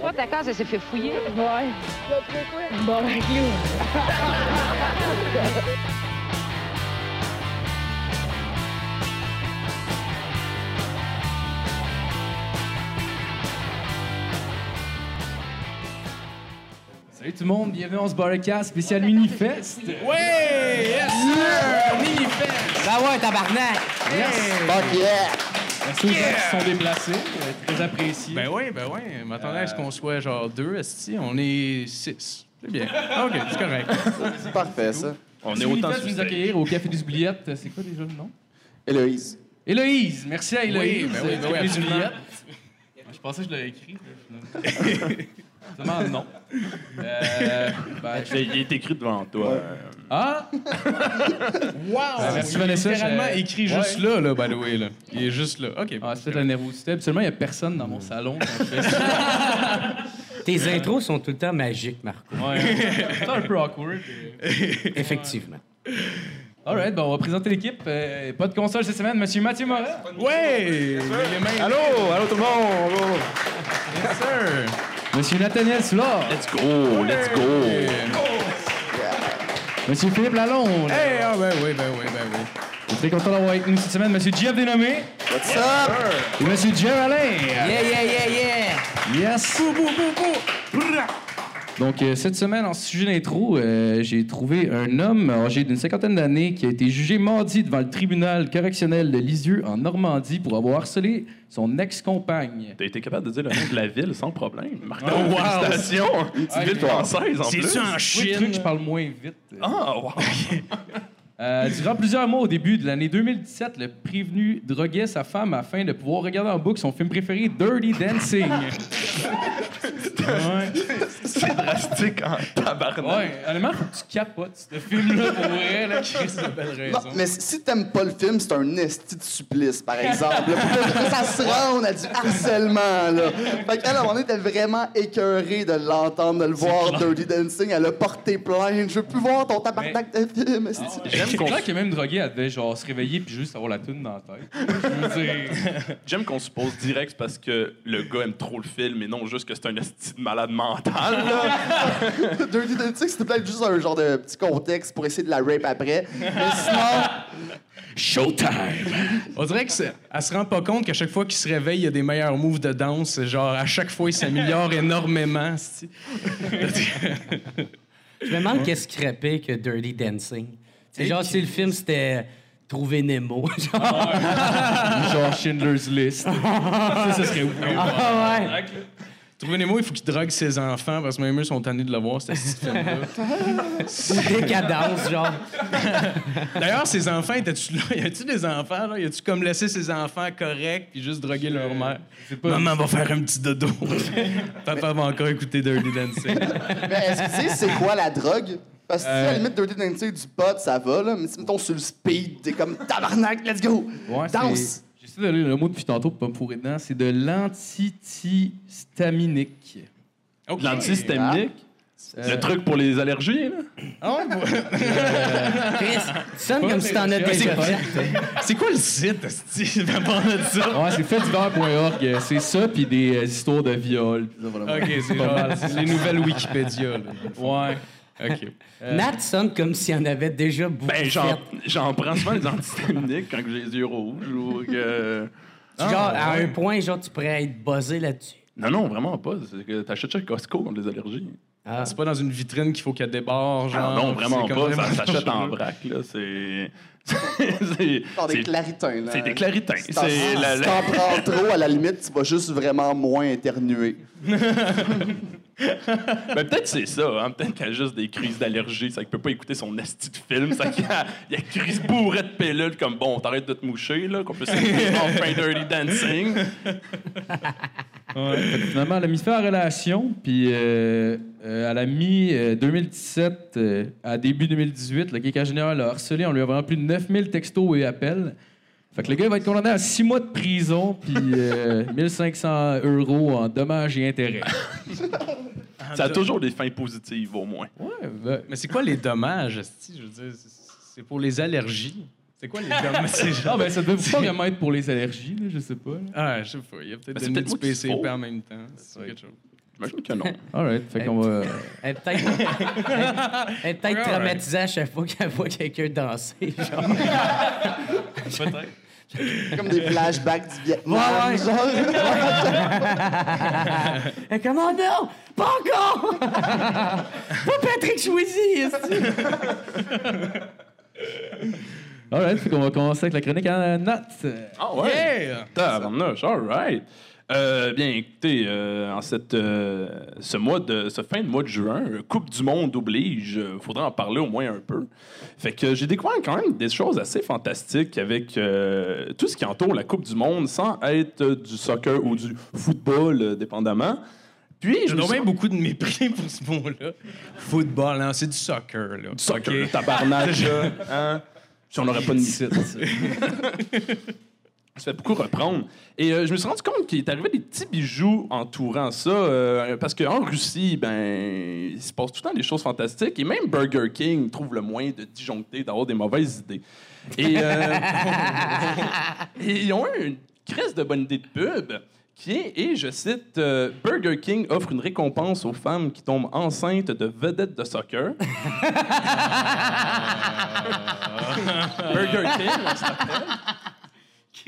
Toi, ta case, elle s'est fait fouiller. Ouais. Bon, clou. Salut tout le monde, bienvenue dans ce Barcast spécial Minifest. Ouais! Yes! Minifest! Ben ouais, tabarnak! Fuck yeah! Aux gens qui sont déplacés, euh, très apprécié. Ben oui, ben oui. M'attendais à ce qu'on soit genre deux, esti. On est six. C'est bien. OK, c'est correct. C'est parfait, ça. On est autant de nous accueillir au Café des Oubliettes. C'est quoi déjà le nom? Héloïse. Héloïse, merci à Héloïse. Oui, ben oui, euh, ben du oui. Je pensais que je l'avais écrit. non. Euh, ben, je- Il est écrit devant toi. Ah! Wow! merci, Il est Vanessa, littéralement écrit Ouais. juste là, là, by the way. Là. Il est juste là. OK. Ah, c'est peut-être la nervosité. Absolument, il n'y a personne dans mon salon. quand je fais ça. Tes intros sont tout le temps magiques, Marco. Ouais. C'est un peu awkward. Effectivement. All right, bon, on va présenter l'équipe. Euh, pas de console cette semaine, Monsieur Mathieu Morin. Ouais! Allô, allô tout le monde! Yes, sir. Monsieur Nathaniel Soulard. Let's go, let's go! Monsieur Philippe Lalonde. Hey, ah ben oui, ben oui, ben oui. Je suis très content d'avoir avec nous cette semaine Monsieur Jeff Dénommé What's up? et Monsieur Jerry Alain. Yeah, yeah, yeah, yeah! Yes. Donc, euh, cette semaine, en sujet d'intro, euh, j'ai trouvé un homme âgé d'une cinquantaine d'années qui a été jugé mardi devant le tribunal correctionnel de Lisieux en Normandie pour avoir harcelé son ex-compagne. T'as été capable de dire le nom de la ville sans problème. Martin, Oh, wow. félicitations! Une petite Ah, ville française, en plus. C'est-tu en Oui, Chine? truc, je parle moins vite. Ah, wow! Euh, durant plusieurs mois au début de l'année 2017, le prévenu droguait sa femme afin de pouvoir regarder en boucle son film préféré, Dirty Dancing. ouais. C'est drastique en tabarnak. ouais, honnêtement, faut que tu capotes ce film-là pour vrai, là, Chris, de belle Non, raison. mais si t'aimes pas le film, c'est un esti de supplice, par exemple. là. Ça se rende à du harcèlement, là. Fait qu'elle, à un moment donné, était vraiment écœurée de l'entendre, de le voir, Dirty Dancing. Elle a porté plainte. Je veux plus voir ton tabarnak de film, esti. C'est clair que même drogué, elle devait genre se réveiller puis juste avoir la toune dans la tête. Je veux dire... J'aime qu'on suppose direct c'est parce que le gars aime trop le film et non juste que c'est un esti de malade mental. Là. Dirty Dancing, c'était peut-être juste un genre de petit contexte pour essayer de la rape après. Mais sinon, Showtime! On dirait qu'elle se rend pas compte qu'à chaque fois qu'il se réveille, il y a des meilleurs moves de danse. Genre, à chaque fois, il s'améliore énormément. Je me demande qu'est-ce qui pire que Dirty Dancing. C'est genre si le film c'était Trouver Nemo. genre. genre Schindler's List. Ça, ça serait ouf. Ah ouais. Trouvez Nemo, il faut qu'il drogue ses enfants parce que même eux sont tannés de le voir, ce petit film-là. Décadence, genre. D'ailleurs, ses enfants, étaient-tu là? Y a-tu des enfants, là? Y a-tu comme laissé ses enfants corrects puis juste droguer leur mère? Maman va faire un petit dodo. Papa va encore écouter Dirty Dancing. mais est-ce que tu sais c'est quoi la drogue? Parce que si à la limite Dirty Dancing du pot, ça va, là. Mais si mettons sur le speed, t'es comme tabarnak, let's go! Ouais, Danse! J'essaie de lire le mot depuis tantôt pour pas me fourrer dedans. C'est de l'antihistaminique. OK. L'antihistaminique? Euh, Le truc pour les allergies, là? Ah ouais, ouais. Chris, tu sonnes comme si t'en as Mais déjà c'est- fait. C'est quoi le site, de ça? Ouais, c'est faitdivers.org. C'est ça, puis des euh, histoires de viol. OK, c'est les nouvelles Wikipédia. là. Ouais. OK. Nat sonne comme s'il en avait déjà beaucoup Ben, j'en, j'en prends souvent des antihistaminiques quand j'ai les yeux rouges ou que... Genre, à un point, genre, tu pourrais être buzzé là-dessus. Non, non, vraiment pas. C'est que t'achètes chez Costco contre les allergies. Ah. C'est pas dans une vitrine qu'il faut qu'elle débarre, genre. Ah, non, vraiment pas. Ça s'achète en vrac, là. C'est... c'est... Des claritins, là. C'est des claritins. Si t'en la- si prends trop, à la limite, tu vas juste vraiment moins éternuer. Ben, peut-être c'est ça, hein. Peut-être qu'elle a juste des crises d'allergie, ça qu'il peut pas écouter son esti de film, ça qu'il y a, il y a crise bourrée de pilules comme bon, t'arrêtes de te moucher, là, qu'on peut s'écouter enfin Dirty Dancing. Ouais. Finalement, elle a mis fin à la relation, puis euh, euh, elle a mis euh, 2017 euh, à début 2018, le quinquagénaire l'a harcelé en lui envoyant plus de 9000 textos et appels. Fait que le gars va être condamné à 6 mois de prison, puis euh, 1500 euros en dommages et intérêts. Ça a toujours des fins positives, au moins. Ouais, ben, Mais c'est quoi les dommages, esti? Je veux dire, c'est- c'est pour les allergies. C'est quoi les dommages? C'est genre- ah, ben, ça devait pas vraiment être pour les allergies, là, je sais pas. là. Ah, je sais pas. Il y a peut-être Ben, c'est donné peut-être du moi qui PCP en même temps. C'est quelque chose. J'imagine que non. Alright, fait qu'on va. Elle est peut-être elle- est peut-être traumatisée à chaque fois qu'elle voit quelqu'un danser. Genre. Comme des flashbacks du Vietnam. Ouais, ouais. genre. Elle est comme, oh non, pas encore! pas Patrick Chouizy, est-ce Alright, fait qu'on va commencer avec la chronique en notes. Ah ouais? Yeah! Tabarnouche, all right. Euh, bien, écoutez, euh, en cette, euh, ce, mois de, ce fin de mois de juin, Coupe du Monde oblige, il faudrait en parler au moins un peu. Fait que j'ai découvert quand même des choses assez fantastiques avec tout ce qui entoure la Coupe du Monde sans être du soccer ou du football, dépendamment. Puis, je J'ai me bien beaucoup de mépris pour ce mot-là. Football, non, c'est du soccer, là. Du soccer, Ok. le tabarnak, hein? Si on n'aurait pas de site. Ça fait beaucoup reprendre. Et euh, je me suis rendu compte qu'il est arrivé des petits bijoux entourant ça. euh, parce qu'en Russie, ben, il se passe tout le temps des choses fantastiques. Et même Burger King trouve le moyen de disjoncter, d'avoir des mauvaises idées. Et, euh, et ils ont eu une crise de bonne idée de pub qui est, et je cite, euh, Burger King offre une récompense aux femmes qui tombent enceintes de vedettes de soccer. Burger King, on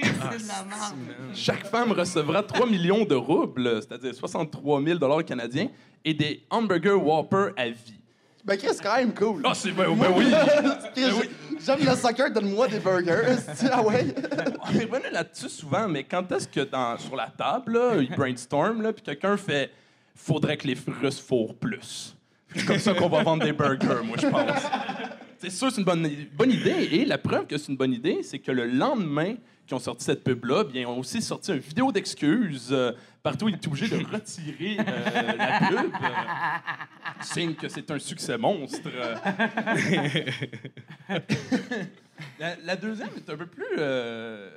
rappelle. Chaque femme recevra 3 millions de roubles, c'est-à-dire 63 000 canadiens, et des hamburger Whopper à vie. Ben, Chris, c'est quand même cool. Ah, c'est ben, ben oui! Chris, J'aime le soccer, donne-moi des burgers. ah ouais? On est revenu là-dessus souvent, mais quand est-ce que dans, sur la table, là, ils brainstorm, là, puis quelqu'un fait faudrait que les Russes fourrent plus. C'est comme ça qu'on va vendre des burgers, moi, je pense. C'est sûr, c'est une bonne, bonne idée. Et la preuve que c'est une bonne idée, c'est que le lendemain qu'ils ont sorti cette pub-là, bien, ont aussi sorti une vidéo d'excuses. euh, partout, il est obligé de retirer euh, la pub. euh, signe que c'est un succès monstre. la, la deuxième est un peu plus euh,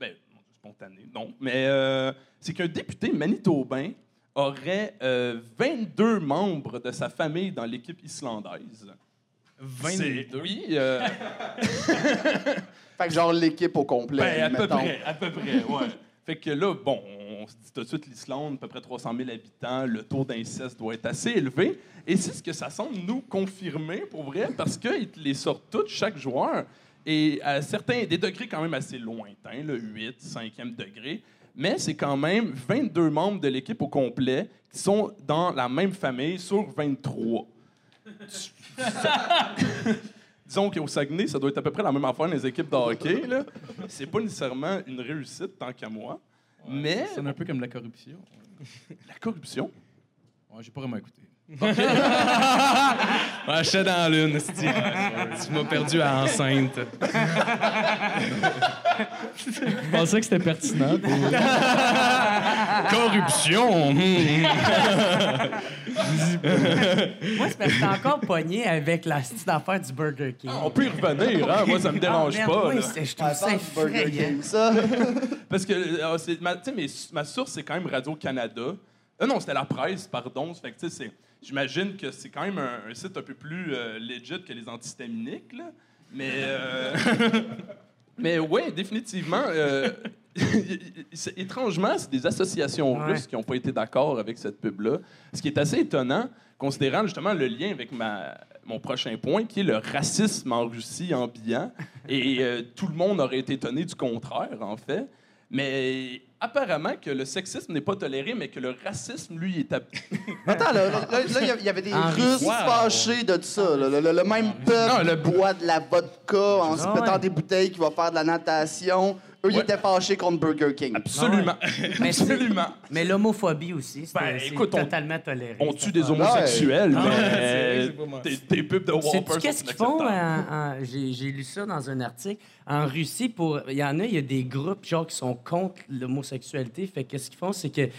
ben, spontanée, non, mais euh, c'est qu'un député manitobain aurait euh, 22 membres de sa famille dans l'équipe islandaise. 22. C'est- Oui, euh, Fait que genre l'équipe au complet. ben, à peu près, à peu près, ouais. Fait que là, bon, on se dit tout de suite l'Islande, à peu près 300 000 habitants, le taux d'inceste doit être assez élevé. Et c'est ce que ça semble nous confirmer, pour vrai, parce qu'ils les sortent tous, chaque joueur, et à certains, des degrés quand même assez lointains, le 8, 5e degré. Mais c'est quand même 22 membres de l'équipe au complet qui sont dans la même famille sur 23. Disons qu'au Saguenay, ça doit être à peu près la même affaire dans les équipes de hockey. Là. C'est pas nécessairement une réussite tant qu'à moi. mais C'est un peu comme la corruption. la corruption? Ouais, j'ai pas vraiment écouté. Ah, j'étais dans l'une. Tu m'as perdu à enceinte. Je pensais que c'était pertinent. Corruption! hmm. Moi, c'est parce que t'es encore pogné avec la petite affaire du Burger King. On peut y revenir, hein? Moi, ça me dérange Ah, pas. merde, là. oui, c'est- je trouve Ah, ça parle du Burger. King, ça. Parce que euh, ma, tu sais, mes- ma source, c'est quand même Radio-Canada. Euh, non, c'était la presse, pardon. Fait que, tu sais, c'est- J'imagine que c'est quand même un, un site un peu plus euh, legit que les antihistaminiques, là. Mais, euh, mais oui, définitivement. euh, étrangement, c'est des associations Ouais. russes qui n'ont pas été d'accord avec cette pub-là. Ce qui est assez étonnant, considérant justement le lien avec ma, mon prochain point, qui est le racisme en Russie ambiant. Et euh, tout le monde aurait été étonné du contraire, en fait. Mais apparemment que le sexisme n'est pas toléré, mais que le racisme, lui, est... ab- Attends, là, là, là, il y avait- il y avait des Russes Wow. fâchés de ça. là. Le, le- le même peuple Non, le- boit de la vodka en se mettant ouais. des bouteilles, qui va faire de la natation. Eux, ils étaient fâchés contre Burger King. Absolument. Mais c'est- Absolument. Mais l'homophobie aussi, c'est Ben, c'est écoute, on- totalement toléré. On tue des homosexuels, Ah mais ouais, c'est des, des pubs de Sais-tu Whopper qu'est-ce qu'ils font? inacceptables. en- en- J'ai j'ai lu ça dans un article. En Russie, pour il y en a, il y a des groupes genre qui sont contre l'homosexualité. Fait qu'est-ce qu'ils font, c'est qu'ils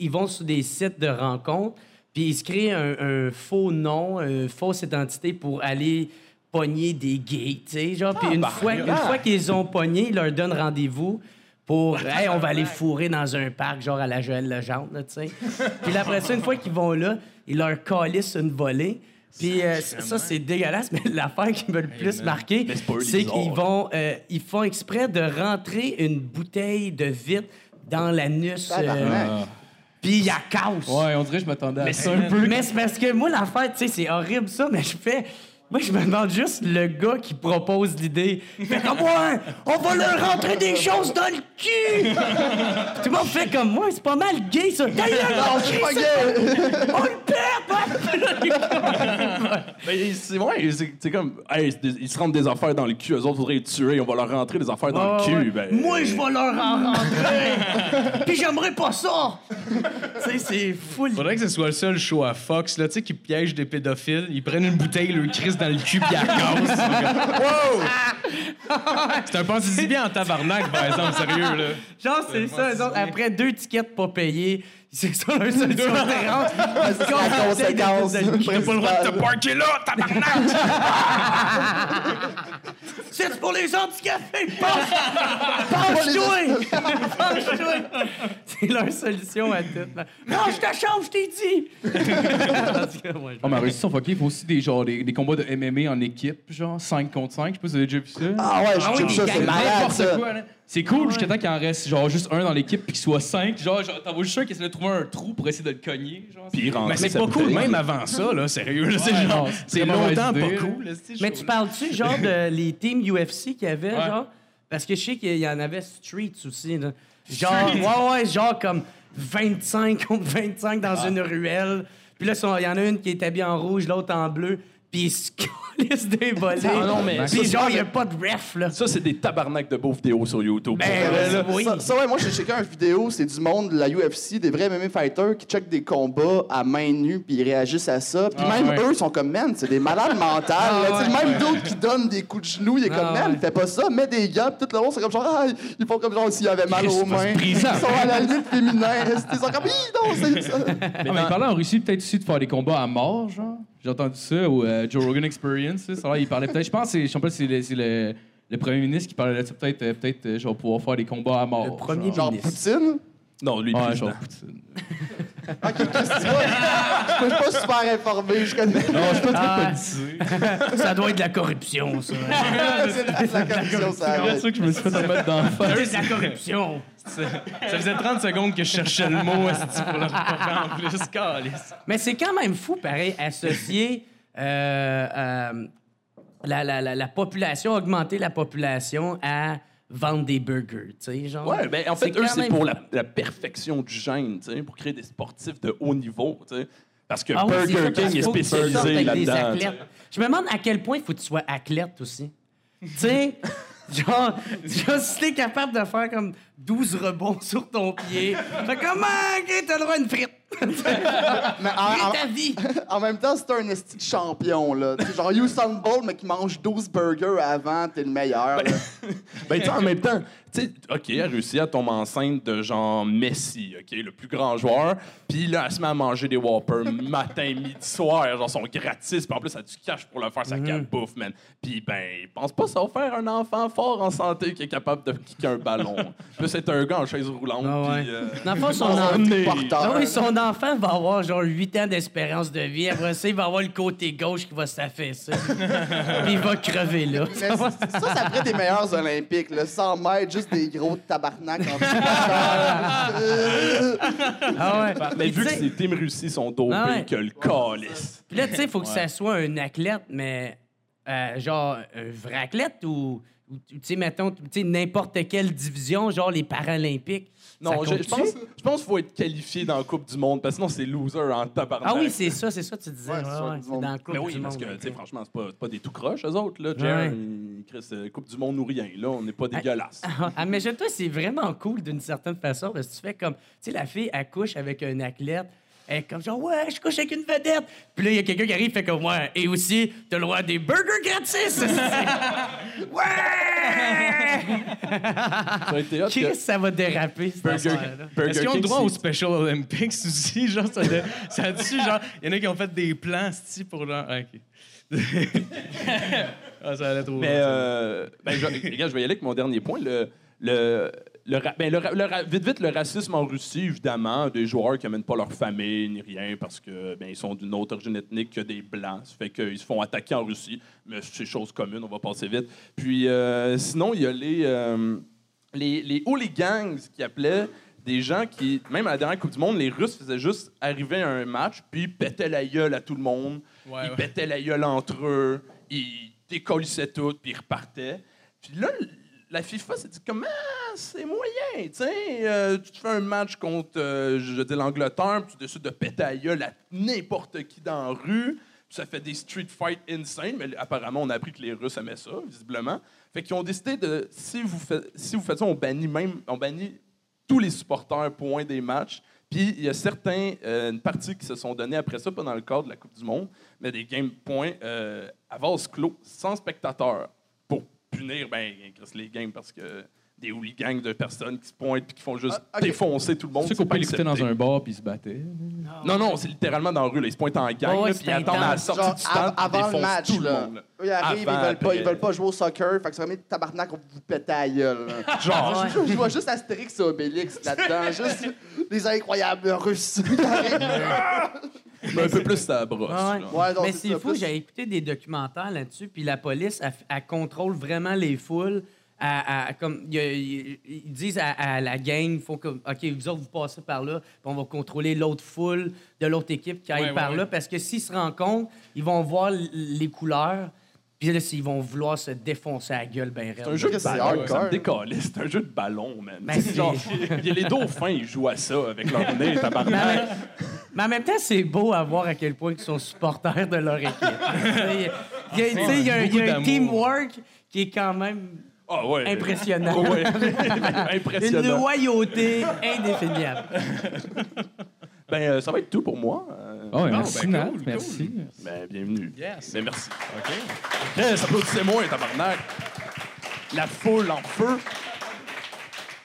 ils vont sur des sites de rencontres, puis ils se créent un, un faux nom, une fausse identité pour aller pogner des gays, tu sais, genre. Puis une fois, une fois qu'ils ont pogné, ils leur donnent rendez-vous pour hey, on va aller fourrer dans un parc genre à la Joël Legendre, là, tu sais. Puis après ça, une fois qu'ils vont là, ils leur calissent une volée. Puis euh, ça, c'est dégueulasse, mais l'affaire qui me le plus marqué, c'est qu'ils vont, euh, ils font exprès de rentrer une bouteille de vitre dans l'anus. euh, puis il y a casse. Ouais, on dirait que je m'attendais à Mais ça c'est un peu. Mais c'est parce que moi, l'affaire, tu sais, c'est horrible ça, mais je fais. Moi, je me demande juste le gars qui propose l'idée. Fait comme, ouais, on va leur rentrer des choses dans le cul! Tout le monde fait comme, moi, c'est pas mal gay, ça. D'ailleurs, Non, je suis pas gay! on le perd! Ben, c'est ouais, c'est comme, hey, ils se rentrent des affaires dans le cul, eux autres voudraient les tuer, on va leur rentrer des affaires dans le ouais. cul. Ben, Moi, je vais leur en rentrer! Puis j'aimerais pas ça! tu sais, c'est full. Faudrait que ce soit le seul show à Fox, là, tu sais, qui piège des pédophiles. Ils prennent une bouteille, le crissent dans le cul, puis ils la cassent. wow! C'est un pensée bien en tabarnak, par exemple, sérieux, là. Genre, c'est ça, autres, après deux tickets pas payés, c'est ça leur solution différente. Ils C'est la conséquence. T'as pas le droit de te parker là, tabarnak! C'est pour les handicapés! Penche! Penche-toi! Penche-toi! C'est leur solution à tout. Range ta chambre, je t'ai dit! Oh, mais en Russie, ils sont fuckés. Il faut aussi des, genre, des, des combats de MMA en équipe, genre 5 contre 5. Je sais pas si vous avez déjà vu ça. Ah ouais, Ah je oui, trouve ça, c'est malade, N'importe ça. quoi, là. C'est cool jusqu'à temps qu'il en reste genre juste un dans l'équipe puis qu'il soit 5. Genre, genre t'en vois juste un qui essaie de trouver un trou pour essayer de le cogner. Genre, Puis Mais c'est pas cool, même avant ça, là, sérieux. là, c'est genre, non, c'est longtemps idée, pas cool. là, Mais tu parles-tu, genre, de les teams UFC qu'il y avait, Ouais. genre? Parce que je sais qu'il y en avait Streets aussi, là. Genre, ouais, ouais, genre comme 25 contre 25 dans une ruelle. Puis là, il y en a une qui est habillée en rouge, l'autre en bleu. Puis ils se collent des volets. Non, mais Puis ça, genre, c'est- il n'y a pas de ref, là. Ça, c'est des tabarnaks de beaux vidéos sur YouTube. Ben, là. oui. Ça, ça, ouais, moi, j'ai checké une vidéo, c'est du monde de la UFC, des vrais MMA fighters qui checkent des combats à main nue puis ils réagissent à ça. Puis Ah, même ouais. eux, ils sont comme, man, c'est des malades mentales. Ah, ouais, même d'autres qui donnent des coups de genoux, il est comme, Ah, man, ouais. fais pas ça, mets des gants, tout le monde, c'est comme genre, ah, ils font comme genre s'ils avaient mal aux mains. Ils sont à la limite féminin. Ils sont comme, non, c'est ça. Ah, mais il parlait en Russie peut-être aussi de faire des combats à mort, genre. J'ai entendu ça au euh, Joe Rogan Experience. là. Ça, là, il parlait peut-être. Je pense que c'est- je sais pas si c'est le, premier ministre qui parlait de ça. Peut-être, euh, peut-être, euh, genre pouvoir faire des combats à mort. Le premier genre. Genre Poutine? Non, lui, Ouais, genre Poutine. Ok, qu'est-ce que tu vois? Je suis pas super informé, je connais. Non, je suis pas très Ah. politisé. Ça doit être de la corruption, ça. c'est la, la commission, ça C'est vrai ça que je me suis fait en mettre dans la face. C'est de la corruption. Ça faisait 30 secondes que je cherchais le mot pour le reporter en plus? Calice. Mais c'est quand même fou, pareil, associer euh, euh, la, la, la, la population, augmenter la population à vendre des burgers, tu sais, genre. Ouais, ben en fait, eux, c'est même pour la, la perfection du gène, tu sais, pour créer des sportifs de haut niveau, tu sais. Parce que Ah Burger parce King est spécialisé là-dedans. Je me demande à quel point il faut que tu sois athlète aussi. tu sais, genre, genre, si t'es capable de faire comme 12 rebonds sur ton pied, fait comment, ok, t'as le droit à une frite. Mais en- ta vie. En même temps, c'est un esti de champion, là. Genre Usain Bolt, mais qui mange 12 burgers avant, t'es le meilleur. là. Ben, tu en même temps, tu sais, OK, elle a réussi à tomber enceinte de genre Messi, OK, le plus grand joueur. Puis là, elle se met à manger des Whoppers matin, midi, soir. Genre, sont gratis. Puis en plus, elle a du cash pour le faire, sa carte bouffe, man. Puis ben, pense pas ça va faire un enfant fort en santé qui est capable de kicker un ballon. Puis c'est un gars en chaise roulante. Ah ouais. euh, Dans le fond, son, on en- est- porteur. Ah oui, son enfant va avoir genre 8 ans d'espérance de vie. Après ça, il va avoir le côté gauche qui va s'affaisser. Puis il va crever là. Mais c- ça, c'est après des meilleurs Olympiques, là. 100 mètres, juste des gros tabarnak en Ah ouais. Mais vu que ces teams russis sont dopés, Ah ouais. que le calice. Puis là, tu sais, il faut que ça soit un athlète, mais euh, genre un vrai athlète ou, ou, tu sais, mettons, tu sais, n'importe quelle division, genre les Paralympiques. Non, je, pense, je pense qu'il faut être qualifié dans la Coupe du Monde, parce que sinon c'est loser en tabarnak. Ah oui, c'est ça, c'est ça que tu disais. Ouais, Ouais, c'est ouais, dans le club Mais oui, du parce monde, que, tu sais, franchement, c'est pas, c'est pas des tout croches, eux autres, là. Jer, Ouais. ils- Chris, euh, Coupe du Monde ou rien, là. On n'est pas dégueulasse. Ah, mais je toi, c'est vraiment cool d'une certaine façon parce que tu fais comme, tu sais, la fille, elle couche avec un athlète. Elle est comme genre, ouais, je couche avec une vedette. Puis là, il y a quelqu'un qui arrive, fait comme, ouais, et aussi, t'as le droit à des burgers gratis. ouais! Hot que Chris, ça va déraper, cette Burger. Burger Est-ce qu'ils ont le droit aux Special Olympics aussi? Genre, ça, de- ça a-tu, genre, il y en a qui ont fait des plans, sti, pour genre. Ah, OK. ah, ça allait trop Mais, vite, ça. euh, ben, je, regarde, je vais y aller avec mon dernier point. Le, le, le, ra- ben, le ra- le ra- vite, vite, le racisme en Russie, évidemment, des joueurs qui n'amènent pas leur famille ni rien parce que ben, ils sont d'une autre origine ethnique que des Blancs. Ça fait qu'ils se font attaquer en Russie. Mais c'est chose commune, on va passer vite. Puis euh, sinon, il y a les, euh, les, les hooligans qui appelaient. des gens qui, même à la dernière Coupe du Monde, les Russes faisaient juste arriver à un match, puis ils pétaient la gueule à tout le monde. Ouais, ils ouais. pétaient la gueule entre eux, ils décollissaient tout, puis ils repartaient. Puis là, la FIFA s'est dit comment c'est moyen, euh, tu fais un match contre, euh, l'Angleterre, puis tu décides de péter à n'importe qui dans la rue, puis ça fait des street fights insane, mais apparemment, on a appris que les Russes aimaient ça, visiblement. Fait qu'ils ont décidé de, si vous faites, si vous faites ça, on bannit même, on bannit tous les supporters point des matchs. Puis il y a certains, euh, une partie qui se sont donnés après ça, pas dans le cadre de la Coupe du Monde, mais des game points euh, à vase clos, sans spectateurs, pour punir ben, les games parce que des hooligans de personnes qui se pointent puis qui font juste Ah, défoncer tout le monde. Tu sais qu'on c'est pas peut l'écouter dans un bar puis se battait. Non, non, c'est littéralement dans la rue. Là. Ils se pointent en gang, ouais, c'est puis ils attendent à la sortie Genre, du stand, avant le match, tout le monde. ils arrivent, Avant, ils veulent, pas, ils veulent pas jouer au soccer. Fait que c'est vraiment tabarnak, on vous pète à la gueule. là. Genre, Je, je vois juste Astérix et Obélix là-dedans. juste des incroyables Russes. Mais un peu plus ça brosse. Ouais. Mais c'est fou, plus- j'ai écouté des documentaires là-dessus, puis la police, elle, elle contrôle vraiment les foules. À- à- comme, ils disent à, à la gang, faut que, OK, vous autres, vous passez par là, puis on va contrôler l'autre foule de l'autre équipe qui aille Ouais, par ouais. là, parce que s'ils se rencontrent, ils vont voir les couleurs, puis là, ils vont vouloir se défoncer la gueule ben C'est un jeu de C'est ballon, ça me. C'est un jeu de ballon, man. Ben, C'est genre, il y a les dauphins, ils jouent à ça avec leur nez, tabarnak. mais en même temps, c'est beau à voir à quel point ils sont supporters de leur équipe. Il y a, tu sais, il y a un- il y a un Beaucoup d'amour. teamwork qui est quand même Ah ouais. impressionnant. Oh, ouais. Une Impressionnant. loyauté indéfinible. Ben, euh, ça va être tout pour moi. Euh, Oh, ben, merci, cool, cool. Merci. Ben, bienvenue. Yes. Ben, merci. OK. Yes, applaudissez-moi, tabarnak. La foule en feu.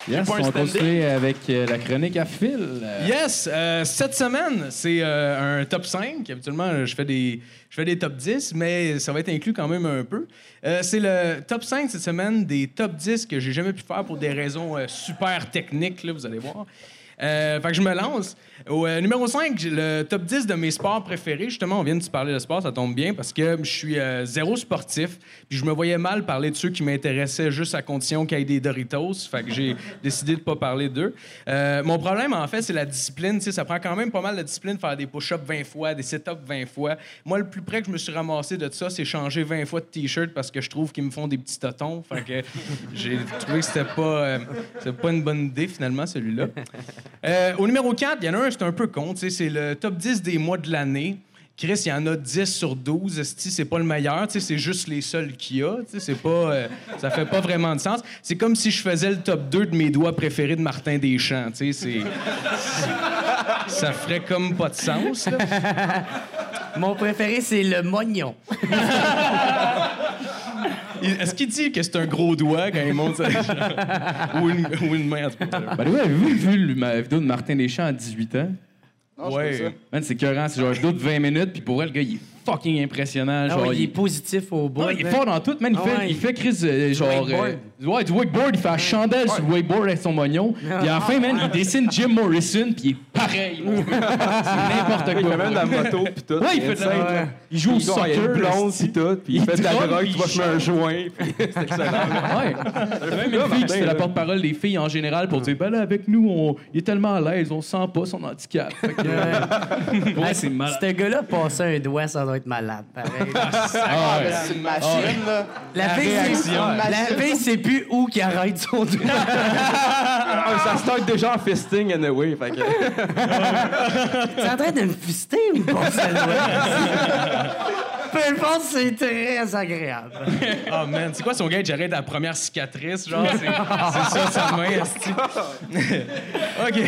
Yes, on continuer avec euh, la chronique à fil. Euh, Yes, euh, cette semaine, c'est euh, un top 5. Habituellement, je fais, des, je fais des top 10, mais ça va être inclus quand même un peu. C'est le top 5 cette semaine des top 10 que j'ai jamais pu faire pour des raisons super techniques, là, vous allez voir. Euh, fait que je me lance. Au euh, numéro 5, j'ai le top 10 de mes sports préférés. Justement, on vient de se parler de sport, ça tombe bien parce que je suis euh, zéro sportif. Puis je me voyais mal parler de ceux qui m'intéressaient juste à condition qu'il y ait des Doritos. Fait que j'ai décidé de pas parler d'eux. Mon problème, en fait, c'est la discipline. Tu sais, ça prend quand même pas mal de discipline de faire des push-ups 20 fois, des sit-ups 20 fois. Moi, le plus près que je me suis ramassé de ça, c'est changer 20 fois de T-shirt parce que je trouve qu'ils me font des petits totons. Fait que j'ai trouvé que c'était pas, pas une bonne idée, finalement, celui-là. Euh, au numéro 4, il y en a un, c'est un peu con. C'est le top 10 des mois de l'année. Chris, il y en a 10 sur 12. esti, C'est pas le meilleur. C'est juste les seuls qu'il y a. C'est pas, euh, ça fait pas vraiment de sens. C'est comme si je faisais le top 2 de mes doigts préférés de Martin Deschamps. C'est... Ça ferait comme pas de sens. là. Mon préféré, c'est le mognon. Est-ce qu'il dit que c'est un gros doigt quand il monte ça? ou, une, ou une main, en tout cas. By the way, avez-vous vu ma vidéo de Martin Deschamps à 18 ans? Non, je Ouais. c'est écœurant. C'est genre une vidéo de 20 minutes, puis pour elle, le gars, il est fucking impressionnant. Ah Genre, il est positif au bout. Ah, il est fort dans tout, man. Il, Ah fait, ouais. il fait Chris, euh, genre. euh, ouais, du wakeboard. Il fait la chandelle sur le wakeboard avec son mognon. Puis à la fin, man, il dessine Jim Morrison, puis il est pareil. c'est n'importe Il quoi. fait même de la moto pis tout. Ouais, il fait de la. Il joue au Il soccer. une blonde pis tout, puis il, Il fait de la drogue, puis tu vas il fumer un joint, puis c'est excellent. Ouais. Il même une fille qui fait la porte-parole des filles en général pour dire Ben là, avec nous, on... il est tellement à l'aise, on sent pas son handicap. Ouais, c'est malade. Ce gars-là, passer un doigt, ça doit être malade. Pareil. Ah, ouais. C'est une machine, là. La fille, c'est, réaction. la fille, c'est plus où qui arrête son doigt. Ah, ça start déjà en fisting anyway, fait que... T'es en train de me fister ou doigt? C'est très agréable. Oh man, c'est quoi son gars? J'arrête la première cicatrice, genre, c'est, ça sa main. OK.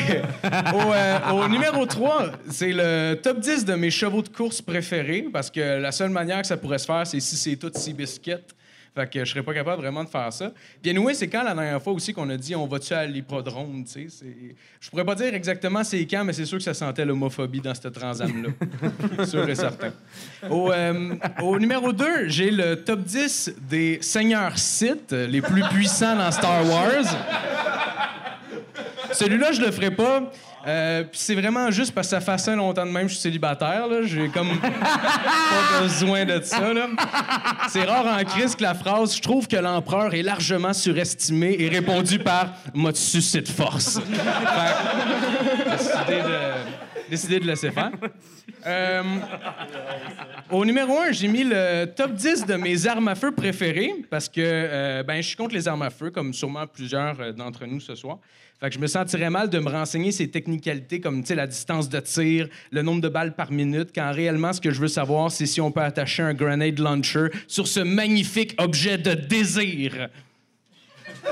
Au, euh, au numéro 3, c'est le top 10 de mes chevaux de course préférés, parce que la seule manière que ça pourrait se faire, c'est si c'est tout si biscuit. Fait que je serais pas capable vraiment de faire ça. Bien oui, c'est quand la dernière fois aussi qu'on a dit on va-tu à l'hippodrome, tu sais. Je pourrais pas dire exactement c'est quand, mais c'est sûr que ça sentait l'homophobie dans cette transam-là. sûr et certain. Au, euh, au numéro 2, j'ai le top 10 des seigneurs Sith les plus puissants dans Star Wars. Celui-là, je le ferai pas. Euh, Puis c'est vraiment juste parce que ça fait assez longtemps de même que je suis célibataire. là. J'ai comme pas besoin de ça. là. C'est rare en crise que la phrase « Je trouve que l'empereur est largement surestimé » est répondue par « M'a suscité de force ». De, décidé de laisser faire. Euh, au numéro 1, j'ai mis le top 10 de mes armes à feu préférées parce que euh, ben, je suis contre les armes à feu, comme sûrement plusieurs euh, d'entre nous ce soir. Fait que je me sentirais mal de me renseigner ces technicalités comme tu sais, la distance de tir, le nombre de balles par minute, quand réellement ce que je veux savoir, c'est si on peut attacher un grenade launcher sur ce magnifique objet de désir.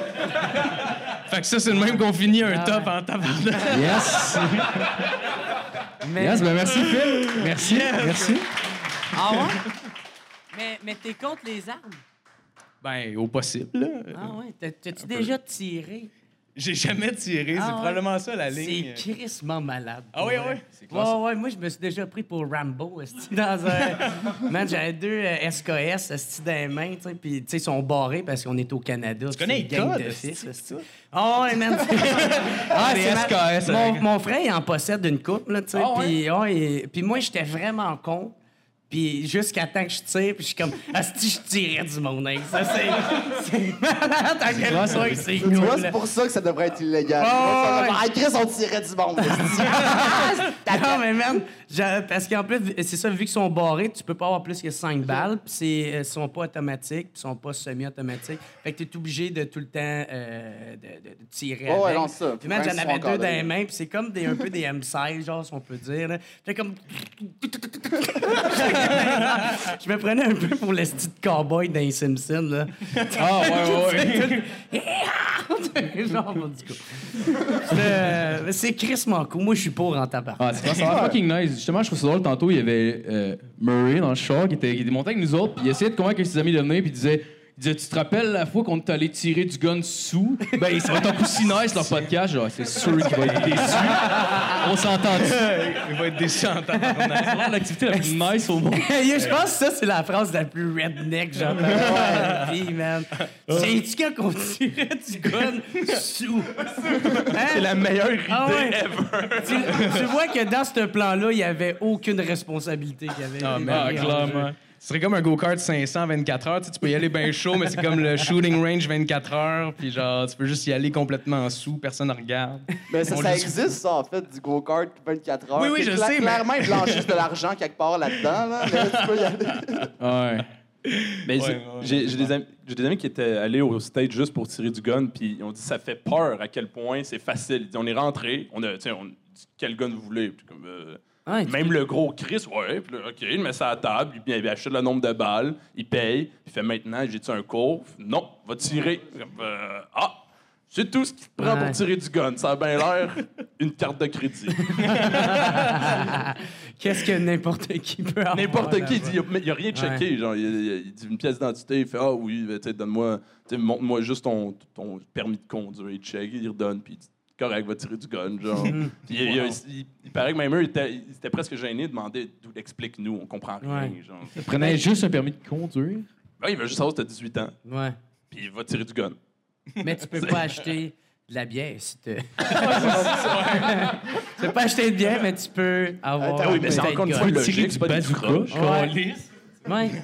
fait que ça, c'est le même qu'on finit un top en tabarnak. Yes! Mais, Yes, ben merci, Phil. Merci, merci. Ah ouais? Mais, mais t'es contre les armes? Ben, au possible. là. Ah ouais? T'as- T'as-tu déjà tiré? J'ai jamais tiré, Ah c'est ouais? probablement ça la ligne. C'est crissement malade. Ah oui, Ouais. oui. Ouais, ouais, moi, je me suis déjà pris pour Rambo, dans un... Man, j'avais deux euh, SKS, esti, dans les mains, tu sais, puis, tu sais, ils sont barrés parce qu'on est au Canada. Tu connais les de fils. Ah ouais, man. ah, c'est ma- SKS, Mon, frère, il en possède une coupe, là, tu sais, Ah ouais? ouais, puis moi, j'étais vraiment con. Puis jusqu'à temps que je tire, puis je suis comme, asti, je tirais du monde avec ça. C'est c'est malade à quel point c'est Tu vois, c'est pour ça que ça devrait être illégal. Oh, ouais. Chris, on tirait du monde. Non, mais man, parce qu'en plus, c'est ça, vu qu'ils sont barrés, tu peux pas avoir plus que 5 balles, puis c'est- euh, ils sont pas automatiques, puis ils sont pas semi-automatiques. Fait que t'es obligé de tout le temps euh, de, de- de tirer. Oh, ouais, non, ça. Puis man, j'en avais deux dans les mains, puis c'est comme des, un peu des M16, genre, si on peut dire. là. Fait comme. Je me prenais un peu pour le style cowboy dans les Simpsons, là. Ah, ouais, ouais. genre, bon, du coup. Euh, C'est crissement cool. Moi, je suis pour en tabac. Ah, c'est fucking nice. Justement, je trouve ça drôle. Tantôt, il y avait euh, Murray dans le char qui était, qui était monté avec nous autres, puis il essayait de convaincre ses amis de venir, puis il disait. Il disait, tu te rappelles la fois qu'on est allé tirer du gun sous? Ben, ça va être un coup si nice, leur podcast. Genre, c'est sûr qu'il va être déçu. On s'entend dessus. Il va être déçu en temps. C'est l'activité la plus nice au monde. Je pense que ça, c'est la phrase la plus redneck ma vie, man. Sais-tu quand on tirait du gun sous? Hein? C'est la meilleure idée Ah ouais. ever. tu, tu vois que dans ce plan-là, il n'y avait aucune responsabilité qu'il y avait. Ah, mais jeu. clairement. Ce serait comme un go-kart 500 24 heures. Tu, sais, tu peux y aller bien chaud, mais c'est comme le shooting range 24 heures. Puis genre, tu peux juste y aller complètement sous, personne ne regarde. Mais ça, On ça juste- existe, ça, en fait, du go-kart 24 heures. Oui, oui, je cla- sais, mais- Clairement, ils blanchissent de l'argent quelque part là-dedans, là. Mais tu peux y aller. Ouais. Mais Ouais, j'ai- ouais, j'ai j'ai des, amis- j'ai des amis qui étaient allés au stage juste pour tirer du gun, puis ils ont dit ça fait peur à quel point c'est facile. Ils disent, on est rentré, on a, on dit quel gun vous voulez? Puis comme, euh, Tu même le gros Chris, ouais, puis là, OK, il met ça à la table, il achète le nombre de balles, il paye, il fait maintenant, j'ai-tu un cours? Non, va tirer. Euh, ah! C'est tout ce qu'il te prend Ouais. pour tirer du gun. Ça a bien l'air une carte de crédit. Qu'est-ce que n'importe qui peut avoir? N'importe qui, il il a rien checké. Genre, il, dit une pièce d'identité, il fait Ah oui, ben, donne-moi, montre-moi juste ton, ton permis de conduire. Il check, il redonne, puis il dit Correct, va tirer du gun. Genre. Puis il, il- il- il paraît que même eux, ils étaient, ils étaient presque gênés de demander d'où explique-nous, on comprend rien. Ouais. Genre. Prenait juste un permis de conduire. Ben, il veut juste savoir si t'as 18 ans, Ouais. puis il va tirer du gun. Mais tu peux pas acheter de la bière si tu. tu peux pas acheter de bière, mais tu peux avoir. Ah oui, mais c'est encore une fois tirer logique, du c'est pas bazooka. croches. Ouais.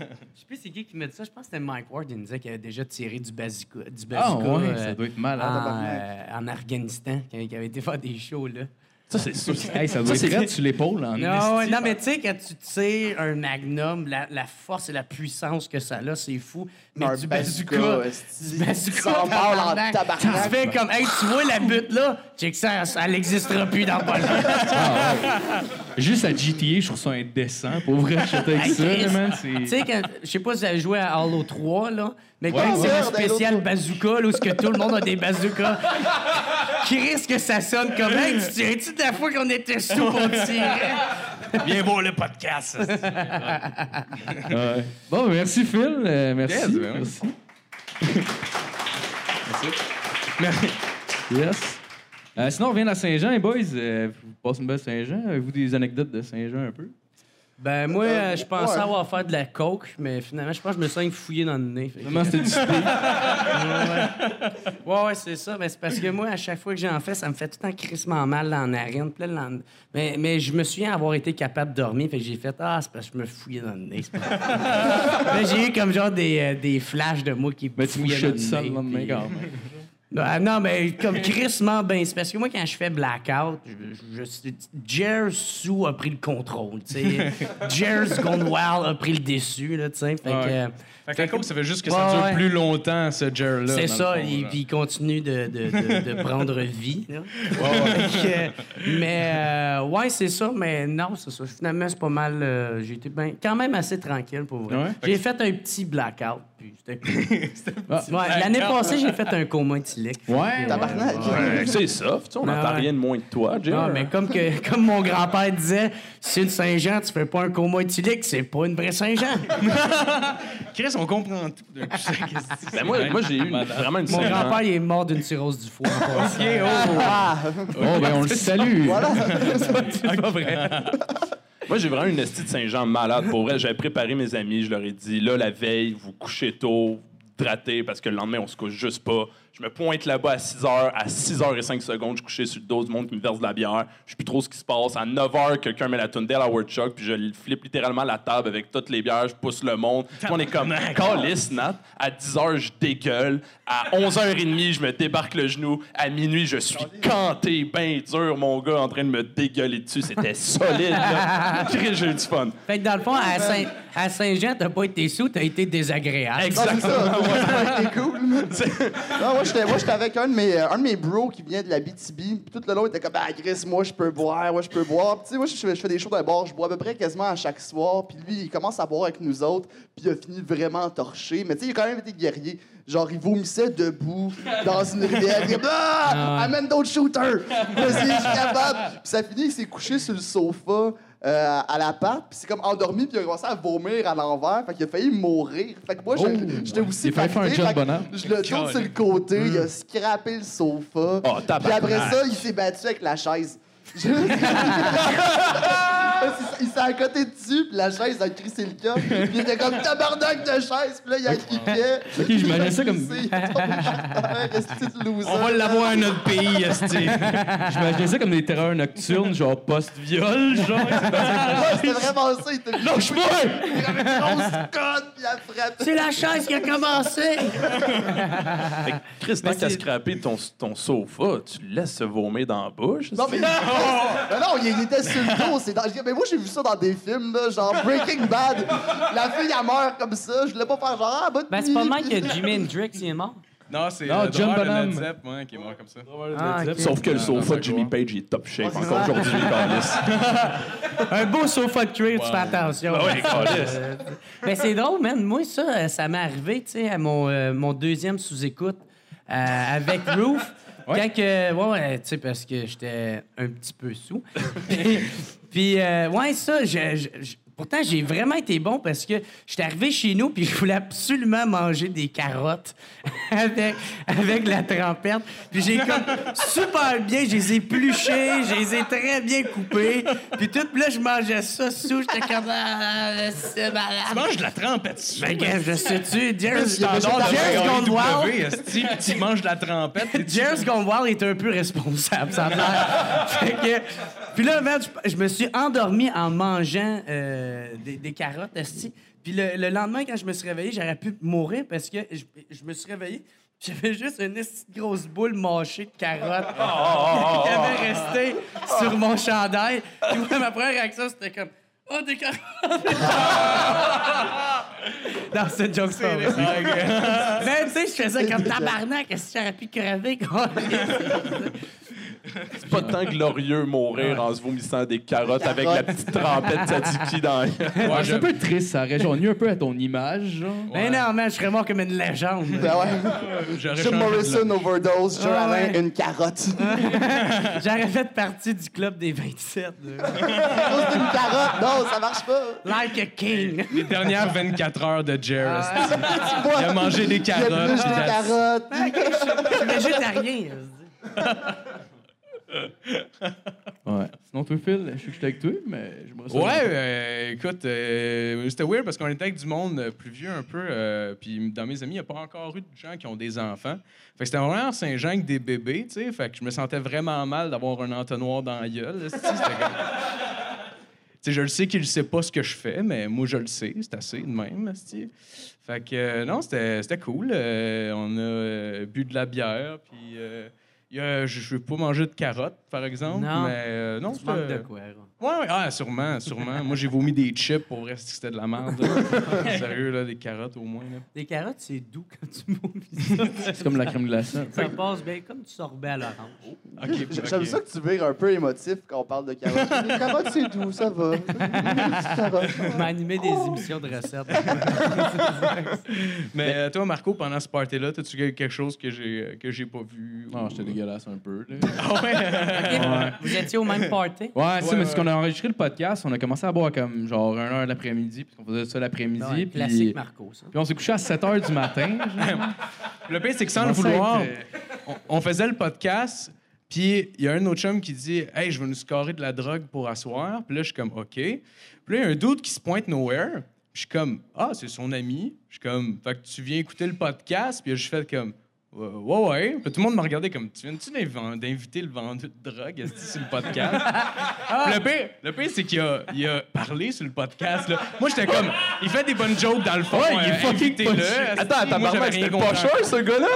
Plus c'est qui qui m'a dit ça? Je pense que c'était Mike Ward. Il nous disait qu'il avait déjà tiré du bazooka. Du Ah ouais, euh, ça doit être malade. en, euh, en Afghanistan, qui avait été faire des shows là. Ça, c'est sûr. Hey, ça doit Ça, être sur l'épaule en Non, ouais, non, mais tu sais, quand tu tires un magnum, la, la force et la puissance que ça a, c'est fou. Mais Un du bazooka, bazooka, du bazooka, en parle en tabarnak. Tu fais comme, hey, tu vois la butte là? Check ça, ça n'existera plus dans pas longtemps. Juste à GTA, je trouve ça indécent. Pour vrai, je suis avec ça. Tu sais, je sais pas si vous avez joué à Halo 3, là, mais quand Ouais, c'est le spécial 3. bazooka, là, où ce que tout le monde a des bazookas, qui risque que ça sonne comme, hey, tu tirais-tu de la fois qu'on était sous pour tirer? Viens voir le podcast. Ouais. Bon, ben, merci Phil. Euh, merci. Yes, ben oui. merci. Yes. Euh, sinon, on revient à Saint-Jean, les boys. Euh, vous passez une belle Saint-Jean. Avez-vous des anecdotes de Saint-Jean un peu? Ben, moi, euh, je pensais Ouais. avoir fait de la coke, mais finalement, je pense que je me sens fouillé dans le nez. Vraiment, c'était du speed. Ouais, ouais, c'est ça. Ben, c'est parce que moi, à chaque fois que j'en fais, ça me fait tout le temps crissement mal dans la narine. Puis là, lendemain- mais, mais je me souviens avoir été capable de dormir. Fait que j'ai fait Ah, c'est parce que je me fouillais dans le nez. c'est pas grave. Mais j'ai eu comme genre des, euh, des flashs de moi qui Mais tu fouillaient mouchais dans du nez, le lendemain puis- quand même. Ah, non, mais comme crissement ben, c'est parce que moi, quand je fais blackout, je, je, je- Jer Sue a pris le contrôle, tu sais. Jer's Gone Wild a pris le dessus, là, tu sais. Fait que, Ouais. Fait que la coke, ça fait juste que ça dure ouais. plus longtemps, ce jar-là. c'est ça, et puis il continue de, de, de, de prendre vie. Là. Fait que, mais euh, ouais, c'est ça, mais non, c'est ça. Finalement, c'est pas mal. euh, j'ai été ben, quand même assez tranquille pour vrai. J'ai fait un petit blackout, Ah. Ouais, L'année passée, j'ai fait un coma éthylique. Ouais. Tabarnak. Ouais, c'est soft, tu sais, on Ah, n'entend ouais. rien de moins que toi, Jay. Non, mais comme, que, comme mon grand-père disait, si une Saint-Jean, tu fais pas un coma éthylique, c'est pas une vraie Saint-Jean. Chris, on comprend tout Ben, moi, moi j'ai eu une- vraiment une Mon grand-père, il est mort d'une cirrhose du foie. passant. Ah, Oh, ben, on le salue. voilà. C'est pas vrai. Moi, j'ai vraiment une estie de Saint-Jean malade. Pour vrai, j'avais préparé mes amis, je leur ai dit, là, la veille, vous couchez tôt, hydraté, parce que le lendemain, on se couche juste pas. Je me pointe là-bas à 6 h. À 6 h et 5 secondes, je suis couché sur le dos du monde qui me verse de la bière. Je sais plus trop ce qui se passe. À 9 h, quelqu'un met la tune Delaware Chuck, puis je flippe littéralement la table avec toutes les bières, je pousse le monde. Puis on est comme, calice, Nat. À 10 h, je dégueule. À 11h30, je me débarque le genou. À minuit, je suis canté, ben dur, mon gars, en train de me dégueuler dessus. C'était solide, là. J'ai eu du fun. Fait que dans le fond, à, Saint- à Saint-Jean, t'as pas été sous, t'as été désagréable. Non, c'est ça. Ça a moi, j'étais, moi, j'étais avec un de, mes, un de mes bros qui vient de la BTB. Puis tout le long, il était comme, ah, Chris, moi, je peux boire, moi, je peux boire. Puis, tu sais, moi, je fais, je fais des shows d'un bar, je bois à peu près quasiment à chaque soir. Puis lui, il commence à boire avec nous autres. Puis il a fini vraiment torché. Mais tu sais, il a quand même été guerrier. Genre, il vomissait debout dans une rivière. Il comme, ah, amène d'autres shooters. Vas-y, je suis capable. Puis ça finit, il s'est couché sur le sofa. Euh, à l'appart, puis c'est comme endormi, puis il a commencé à vomir à l'envers, fait qu'il a failli mourir. Fait que moi, je- j'étais aussi Il failli faire un pacté, fait que. Je le tourne sur le côté, il a scrappé le sofa. Oh, puis après ça, il s'est battu avec la chaise. Je- il s'est à côté dessus, puis la chaise a crissé le camp. Puis il était comme tabarnak de chaise, puis là, il a kické. Ok, j'imagine ça comme-. On va l'avoir à notre pays, esti. J'imaginais ça comme des terreurs nocturnes, genre post-viol, genre. Ouais, c'était vraiment ça. Il était Lâche-moi! il avait une grosse conne, puis il a frappé. C'est la chaise qui a commencé! Chris, tant qu'à scraper ton, ton sofa, tu le laisses se vomir dans la bouche. Non, mais, mais non, il, il était sur le dos. C'est dans... Mais moi, j'ai vu ça dans des films, là, genre Breaking Bad. La fille, elle meurt comme ça. Je voulais pas faire genre, ah, bonne Ben, c'est pas mal que Jimi Hendrix, il est mort. Non, c'est Non, le John Bonham. Led Zepp, ouais, qui est mort comme ça. Ah, ok. Sauf que le sofa de Jimmy Page, il est top shape encore aujourd'hui, Carlis. Un beau sofa de cuir, tu fais attention. Ah ouais. Euh, Ben, c'est drôle, man. Moi, ça, euh, ça m'est arrivé, tu sais, à mon, euh, mon deuxième sous-écoute euh, avec Roof. Quand que, ouais, ouais, tu sais, parce que j'étais un petit peu sous. puis, euh, ouais, ça, je- je- pourtant, j'ai vraiment été bon parce que j'étais arrivé chez nous puis je voulais absolument manger des carottes avec, avec la trempette. Puis j'ai comme super bien, je les ai épluchées, je les ai très bien coupées. Puis tout, puis là, je mangeais ça sous, j'étais comme, ah, c'est Tu malade. manges de la trempette dessus. Ben, gars, je sais-tu, Wild. AEW, esti, puis tu manges de la trempette. tu- Gone Wild est un peu responsable, ça a l'air. Fait que- Puis là, je me suis endormi en mangeant euh, des, des carottes, esti. Puis le, le lendemain, quand je me suis réveillé, j'aurais pu mourir parce que je, je me suis réveillé. J'avais juste une grosse boule mâchée de carottes qui avait resté sur mon chandail. Puis moi, ma première réaction, c'était comme Oh, des carottes! non, c'est une joke, c'est pas vrai. Mais tu sais, je faisais comme tabarnak, est-ce que j'aurais pu crever? C'est pas tant glorieux mourir en se vomissant des carottes avec la petite trempette tzatziki dans. Ouais, c'est un peu triste, ça rajeunit un peu à ton image, genre. Mais non, man, je serais mort comme une légende. Ben ouais. J'aurais Jim changé de Morrison overdose, Joe Ah Alain, ouais. une carotte. J'aurais fait partie du club des 27. là. Juste une carotte, non, ça marche pas. Like a king. Les dernières 24 heures de Jer. esti. Tu vois, Il a mangé des Il a carottes. plus puis de that's- carottes. Je suis végétarien. dis. Ouais. Sinon, toi, Phil, je sais que j'étais avec toi, mais j'aimerais ça. Ouais, euh, écoute, euh, c'était weird parce qu'on était avec du monde euh, plus vieux un peu. euh, Puis dans mes amis, il n'y a pas encore eu de gens qui ont des enfants. Fait que c'était vraiment Saint-Jean avec des bébés, tu sais. Fait que je me sentais vraiment mal d'avoir un entonnoir dans la gueule. C'était je le sais qu'il ne sait pas ce que je fais, mais moi, je le sais. C'est assez de même. Fait que, euh, non, c'était c'était cool. Euh, on a euh, bu de la bière, puis... euh, je ne veux pas manger de carottes, par exemple. Non. Mais euh, non, Tu manques c'était- de quoi? Ouais, ouais, ah, sûrement, sûrement. Moi, j'ai vomi des chips pour vrai, c'était de la merde. là. Sérieux, là, des carottes au moins. Là. Des carottes, c'est doux quand tu vomis ça. C'est comme la crème glacée. Ça passe bien comme du sorbet à l'orange. OK, J'aime OK. ça que tu vires un peu émotif quand on parle de carottes. Les carottes, c'est doux, ça va. Des. Je animé des émissions de recettes. Mais euh, toi, Marco, pendant ce party-là, as-tu quelque chose que j'ai euh, que j'ai pas vu? Non, ou- j'étais dégueulasse un peu. Là. Ah ouais? Vous étiez au même party? Ouais, c'est Ouais, mais c'est qu'on a enregistré le podcast, on a commencé à boire comme genre 1 heure l'après-midi, puis qu'on faisait ça l'après-midi. Ouais, puis... classique Marco, ça. puis on s'est couché à 7 heures du matin. genre. Le pire, c'est que sans le vouloir, être, on, on faisit le podcast, puis il y a un autre chum qui dit Hey, je vais nous scorer de la drogue pour asseoir. Puis là, je suis comme OK. Puis là, il y a un doute qui se pointe nowhere. Puis je suis comme Ah, c'est son ami. Je suis comme Fait que tu viens écouter le podcast. Puis je fais comme Ouais, ouais. ouais. Puis tout le monde me regardait comme Tu viens-tu d'inv- d'inviter le vendeur de drogue sur le podcast? Puis le pire, le pire c'est qu'il a, il a parlé sur le podcast. Là. Moi, j'étais comme Il fait des bonnes jokes dans le fond. Ouais, il est euh, fucking esti. Attends, tabarnak, j'avais c'était le pocheur, ce gars-là?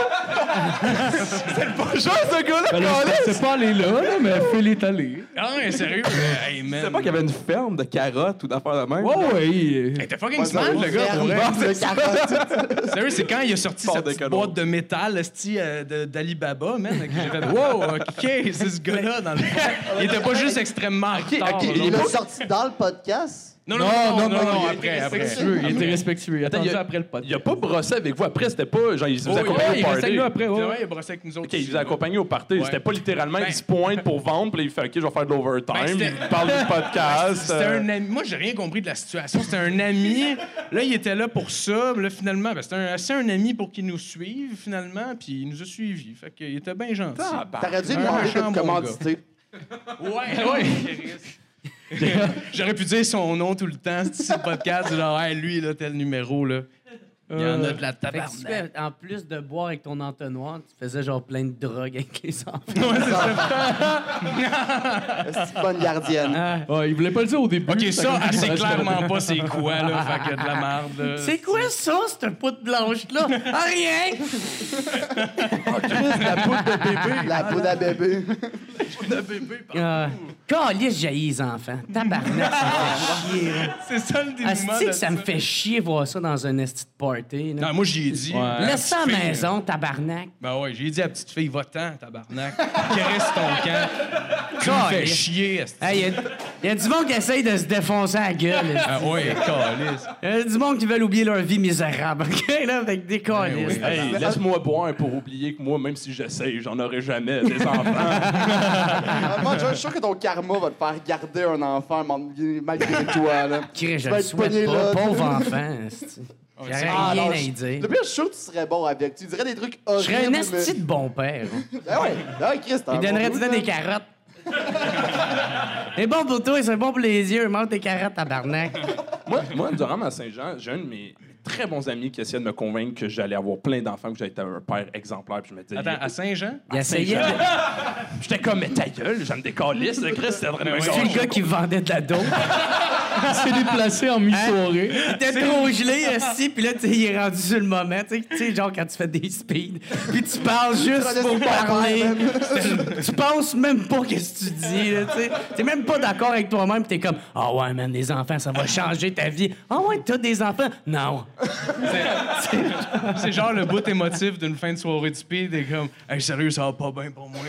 c'était le pocheur, ce gars-là, Ben je pensais pas aller là, là, mais Phil est allé. Ah ouais, sérieux? Mais, hey, man. C'est pas qu'il y avait une ferme de carottes ou d'affaires de même? Ouais, ouais. Hey, t'es fucking smart, ça le va, gars, pour vrai. ferme de carottes. Sérieux, c'est quand il a sorti cadeau. boîte de métal, esti, euh, d'Alibaba, man, que j'ai fait « Wow, OK, c'est ce gars-là, dans le fond. » Il était pas juste extrêmement en retard. ok, là. Il l'a sorti dans le podcast. Non, non, non, non, non, il après, après. respectueux. Il était respectueux. Il attendu il après le podcast. Il a pas brossé avec vous après, c'était pas. Genre, il vous Oh, a accompagné Ouais, au il party. nous après. ouais. Il a brossé avec nous autres. OK, il vous a accompagné au party. Ouais. C'était pas littéralement, Ben- il se pointe pour vendre, puis il fait OK, je vais faire de l'overtime. Ben, il parle du podcast. C'était euh, un ami. Moi, j'ai rien compris de la situation. C'était un ami. Là, il était là pour ça. Là, finalement, ben, c'était un, assez un ami pour qu'il nous suive, finalement. Puis il nous a suivis. Fait qu'il était bien gentil. T'aurais dû lui Un demander de commanditer. Ouais, ouais. J'aurais pu dire son nom tout le temps, c'est le podcast, genre, hey, lui, là, tel numéro, là. Il y en a de la tabarnak. en plus de boire avec ton entonnoir, tu faisais genre plein de drogue avec les enfants. C'est une bonne gardienne. Ah. Ouais, il voulait pas le dire au début. OK, ça, elle sait clairement pas c'est quoi, là. Fait que de la merde. C'est quoi ça, cette poudre blanche-là? Ah, rien! La poudre de bébé. La poudre à bébé. Ah. Calisse, jaillit les enfants. Tabarnak, ça me fait chier. là. C'est ça le dénouement Asti que ça me fait chier voir ça dans un esti de party. là. Non, moi, j'y ai dit. Ouais. Laisse ça à la maison, tabarnak. Ben ouais, j'ai dit à la petite fille, va-t'en, tabarnak. Caresse ton camp. Tu me fais chier. Il y, a- y a du monde qui essaye de se défoncer la gueule. Ah ouais, calice. Y a du monde qui veulent oublier leur vie misérable, OK? Là, avec des calices. Hey, laisse-moi boire pour oublier que moi, même si j'essaye, j'en aurai jamais des enfants. Ah, Moi, je suis sûr que ton karma va te faire garder un enfant malgré toi. Là. Je le être souhaite pas. là. Pauvre enfant. J'aurais Ah, rien non, à y dire. Le pire, je suis sûr que tu serais bon avec. Tu dirais des trucs Je horribles. serais un esti de bon père. Ah ouais, ah ouais, Chris, t'as Il donnerait bon tout goût, des là. carottes. C'est bon pour toi, c'est bon pour les yeux. Mange tes carottes, tabarnak. moi, moi, durant ma Saint-Jean, j'ai un de mes très bons amis qui essayait de me convaincre que j'allais avoir plein d'enfants, que j'allais être un père exemplaire. Puis je me disais, Attends, à Saint-Jean? Il essayait de... j'étais comme, mais ta gueule, j'aime des calices, le Chris, c'était vraiment C'est le gars qui vendait de la dope. Il s'est déplacé en mi-soirée. Il était trop gelé, esti, puis là, tu il est rendu sur le moment. Tu sais- tu genre quand tu fais des speeds, puis tu parles juste pour parler. tu penses même pas qu'est-ce que tu dis, tu. T'es même pas d'accord avec toi-même, puis t'es comme, ah ouais, man, les enfants, ça va changer ta vie. Ah ouais, t'as des enfants? Non. C'est genre le bout émotif d'une fin de soirée de speed et comme, hey, sérieux, ça va pas bien pour moi.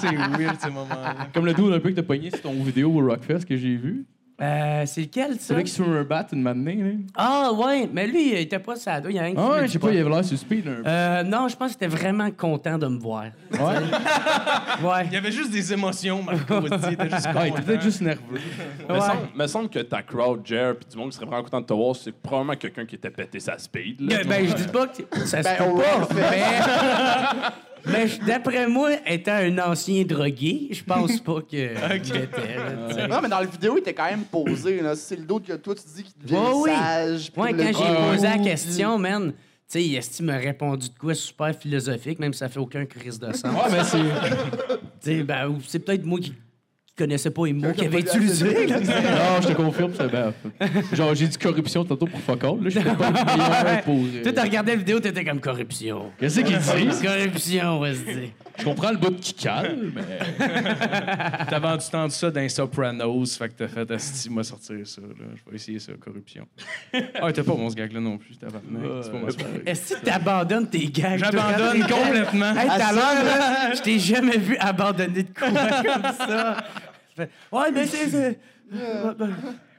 c'est weird, ces moments-là. Comme le dos un peu que t'as pogné sur ton vidéo au Rockfest que j'ai vu. Euh, c'est lequel, ça? Celui qui se un bat une matinée. Là. Ah ouais, mais lui, il était pas sado, il y a rien qui Ah ouais, je sais pas, il avait l'air sur speed. Euh, non, je pense qu'il était vraiment content de me voir. Ouais? Ouais. Il y avait juste des émotions, Marco. tu sais, il était juste Ah, il était content. peut-être juste nerveux. Ouais. semble, me semble que ta crowd, Jer, puis du monde qui serait vraiment content de te voir, c'est probablement quelqu'un qui était pété sa speed. Là. Ben, je dis pas que ça se Ben, peut pas. Mais d'après moi, étant un ancien drogué, je pense pas que là, sais. Non, mais dans la vidéo, il était quand même posé. là. C'est le dos que toi, tu dis qu'il devient Ouais, oui. sage. puis le quand j'ai gros, posé la puis- question, man, tu sais, Esti m'a répondu de quoi super philosophique, même si ça fait aucun crise de sens. Ouais, mais c'est. Tu sais, ben, ou c'est peut-être moi qui qui connaissais pas les mots qu'il avait utilisés. Non, je te confirme, c'est ben, Genre, j'ai dit corruption tantôt pour fuck all. Là, je pas meilleur pour. euh, Toi, t'as regardé la vidéo, t'étais comme corruption. Qu'est-ce qu'il dit? Corruption, ouais, c'est Je comprends le bout qui calme, mais. T'as vendu tant de ça dans Sopranos, fait que t'as fait Asti, moi sortir ça. Là. Je vais essayer ça, corruption. Ah, t'as pas bon ce gag-là non plus, t'as pas. Est-ce que t'abandonnes tes gags? J'abandonne t'es- complètement. Hey, l'heure, là, je t'ai jamais vu abandonner de quoi comme ça. Ouais, mais c'est.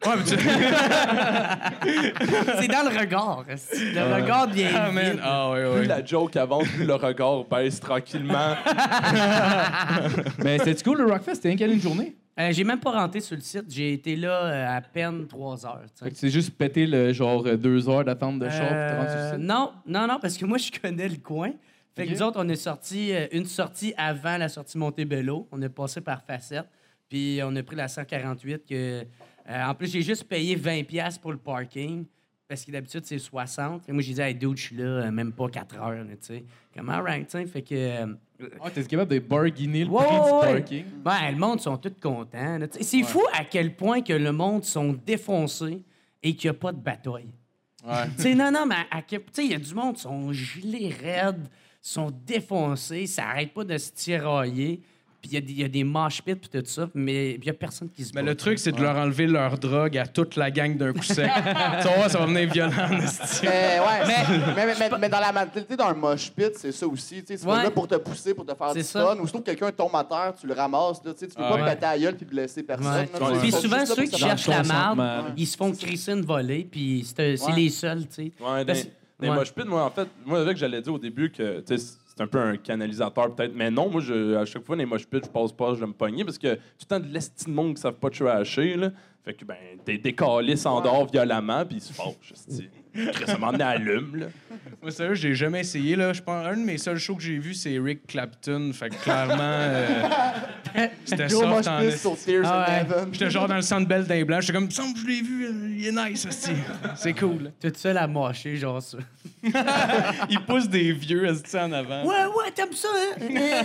C'est Ouais, mais tu... c'est dans le regard. Le regard devient. Ah, man. vide. Ah, ouais, Plus ouais. la joke avance, plus le regard baisse tranquillement. Mais c'était cool, le Rockfest? C'était quelle une journée? Euh, j'ai même pas rentré sur le site. J'ai été là euh, à peine trois heures. c'est juste pété le genre euh, deux heures d'attente de char pour te rendre sur le site? non, non, non, parce que moi, je connais le coin. Fait que nous autres, on est sorti euh, une sortie avant la sortie Montebello. On est passé par Facette. Puis on a pris la 148 que... euh, en plus, j'ai juste payé 20$ piastres pour le parking. Parce que d'habitude, c'est 60. Et moi, j'ai dit, hey, dude, je suis là, euh, même pas 4 heures, tu sais. Comme, alright, tu. Fait que. euh, Ah, t'es capable de bargainer le Ouais, prix ouais, du parking? Ouais, le monde sont tous contents. C'est fou à quel point que le monde sont défoncés et qu'il n'y a pas de bataille. Ouais. Tu sais, non, non, mais à quel- tu sais, il y a du monde, sont gelés raides, sont défoncés, ça arrête pas de se tirailler. Puis il y a des- il y, a des mosh pits puis tout ça, mais il y a personne qui se Mais bat. le truc, c'est de leur enlever leur drogue à toute la gang d'un coup sec. tu voir, ça va venir violent. Mais ouais, mais, mais, mais- mais dans la mentalité d'un mosh pit, c'est ça aussi. tu sais, C'est pas là pour te pousser, pour te faire du fun. Ou sinon que quelqu'un tombe à terre, tu le ramasses. Là, tu sais, tu peux Ah pas péter à gueule puis blesser personne. Puis souvent, ceux qui se cherchent la marde, ils se font crisser une volée, puis c'est les seuls, tu sais. Ouais, pits, moi, en fait, moi, avec, j'allais dire au début que un peu un canalisateur, peut-être. Mais non, moi, je, à chaque fois, les mosh pits, je passe pas, je vais me pogner parce que tout le temps de l'esti de monde qui savent pas trasher, là. Fait que, ben, t'es décalé sans dehors violemment, puis ils se fâchent, ça m'en allume, là. Moi, sérieux, j'ai jamais essayé. Là. Je pense un de mes seuls shows que j'ai vu, c'est Rick Clapton. Fait que clairement, euh, c'était soft en Ah ouais. J'étais genre dans le centre belle d'un blanc. J'étais comme, il me semble que je l'ai vu, il est nice, esti. C'est cool. Tout seul à mâcher, genre ça. Il pousse des vieux esti en avant. Ouais, ouais, t'aimes ça, hein? Mais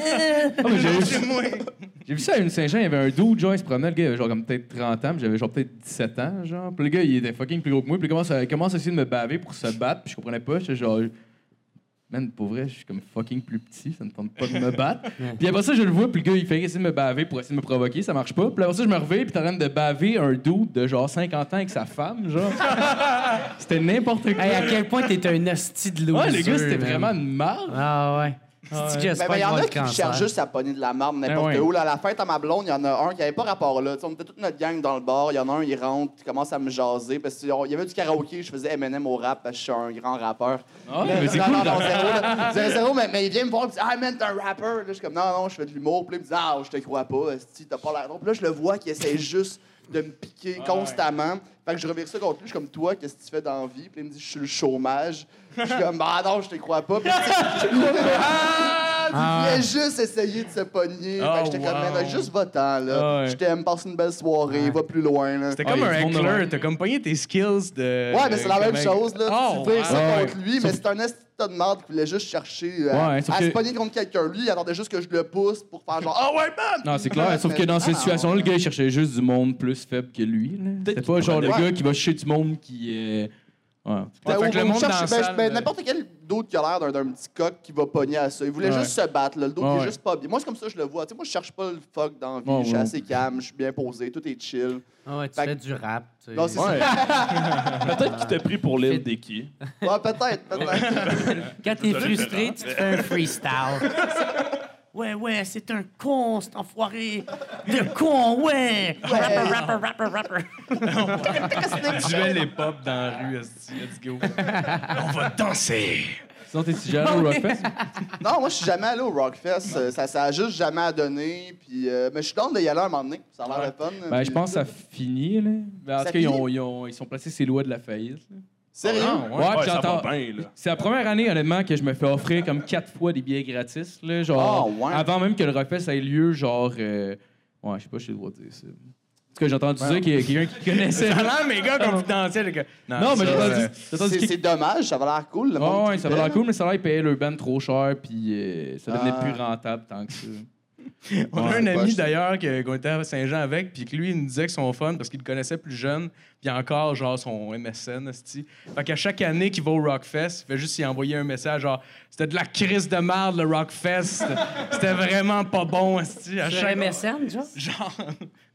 j'ai-. J'ai vu ça à une Saint-Jean, il y avait un dude, genre, il se promenait, le gars, il avait genre comme peut-être 30 ans, puis j'avais genre peut-être 17 ans, genre. Puis le gars, il était fucking plus gros que moi, puis il commence à, il commence à essayer de me baver pour se battre, puis je comprenais pas, j'étais genre. Man, pour vrai, je suis comme fucking plus petit, ça ne tente pas de me battre. puis après ça, je le vois, puis le gars, il fait essayer de me baver pour essayer de me provoquer, ça marche pas. Puis après ça, je me reviens, puis t'es en train de baver un dude de genre 50 ans avec sa femme, genre. C'était n'importe quoi. Hey, à quel point t'es un hostie de loser, ouais, les gars, c'était man. vraiment une marde. Ah ouais. C'est que j'espère Ben, ben, il y en a qui cancer. cherchent juste à pogner de la marde n'importe Ben ouais. où. Là, à la fête à ma blonde, il y en a un qui avait pas rapport là. On était toute notre gang dans le bar. Il y en a un, il rentre, il commence à me jaser. Parce qu'il y avait du karaoké, je faisais M&M au rap parce que je suis un grand rappeur. Ah, mais c'est non, non, non, zéro, mais, il vient me voir et dit Ah, man, t'es un rappeur. Là, je suis comme Non, non, je fais de l'humour. Puis il me dit Ah, je te crois pas. T'as pas l'air. Donc, là, je le vois qui essaie juste de me piquer constamment. Fait que je revire ça contre lui. Je suis comme Toi, qu'est-ce que tu fais dans la vie? Puis il me dit Je suis le chômage. Je suis comme Ah, non, je te crois pas. Puis, ah, il voulait juste essayer de se pogner. Oh, j'étais comme wow. Man, juste va-t'en, là. Ouais. Je t'aime, passe une belle soirée, va plus loin, là. C'était comme un heckler. T'as comme pogné tes skills de. Ouais, mais c'est la même comme- chose, là. Oh, tu vires ça contre lui, mais c'est un esti de merde qui voulait juste chercher euh, Ouais, à, se pogner contre quelqu'un. Lui, il attendait juste que je le pousse pour faire genre Ah ouais, man! Non, c'est clair. Sauf que dans cette Ah, situation-là, le gars, il cherchait juste du monde plus faible que lui. C'était pas genre le gars qui va chercher du monde qui est. Ouais, Ben, ou- que le monde cherche- dans ben, salle, ben, euh, N'importe quel d'autre qui a l'air d'un- d'un petit coq qui va pogner à ça. Il voulait Ouais. juste se battre. Là. Le dos Ouais, qui est juste pas bien. Moi, c'est comme ça que je le vois. Tu sais, moi, je cherche pas le fuck dans la vie. Ouais, je suis assez calme, je suis bien posé, tout est chill. Ah ouais, tu Fait fais que- du rap. tu sais. Non, c'est Ouais. Peut-être qu'il t'a pris pour l'île ça. Ouais, peut-être, peut-être. Quand t'es frustré, tu te fais un freestyle. Ouais, ouais, c'est un con, cet enfoiré. Le con, ouais. Rapper, rapper, rapper, rapper. Duel et pop dans la rue, let's go. On va danser. Sinon, t'es jamais au Rockfest? non, moi, je suis jamais allé au Rockfest. Euh, Ça, ça a juste jamais à donner. Puis, euh, mais je suis down de y aller un moment donné. Ça a l'air de fun. Ben, je pense que ça finit, là. Ben, en Ça tout cas, ils, ont- ils ont- ils sont placés ces lois de la faillite. là. Sérieux? Ouais, Ouais, puis ça j'entends- va bien, là. C'est la première année, honnêtement, que je me fais offrir comme quatre fois des billets gratis. Là, genre, Ah, ouais. Avant même que le Rockfest ait lieu, genre. euh, Ouais, je sais pas, je sais le droit de dire ça. En tout cas, j'ai entendu dire qu'il y a quelqu'un qui connaissait. Ça a l'air méga confidentiel. que- Non, mais ça, j'ai entendu, euh, j'ai entendu C'est qu'il- c'est dommage, ça va l'air cool. Le monde Ouais, ouais, ça va l'air cool, mais ça a l'air payer le band trop cher, puis euh, ça devenait Ah. plus rentable tant que ça. On a Ouais, un ami d'ailleurs qu'on était à Saint-Jean avec, puis que lui, il nous disait que son fun parce qu'il le connaissait plus jeune, puis encore, genre, son MSN, esti. Fait qu'à chaque année qu'il va au Rockfest, il fait juste y envoyer un message, genre, c'était de la crise de merde, le Rockfest. C'était- C'était vraiment pas bon, esti. À chaque... MSN, genre? Genre.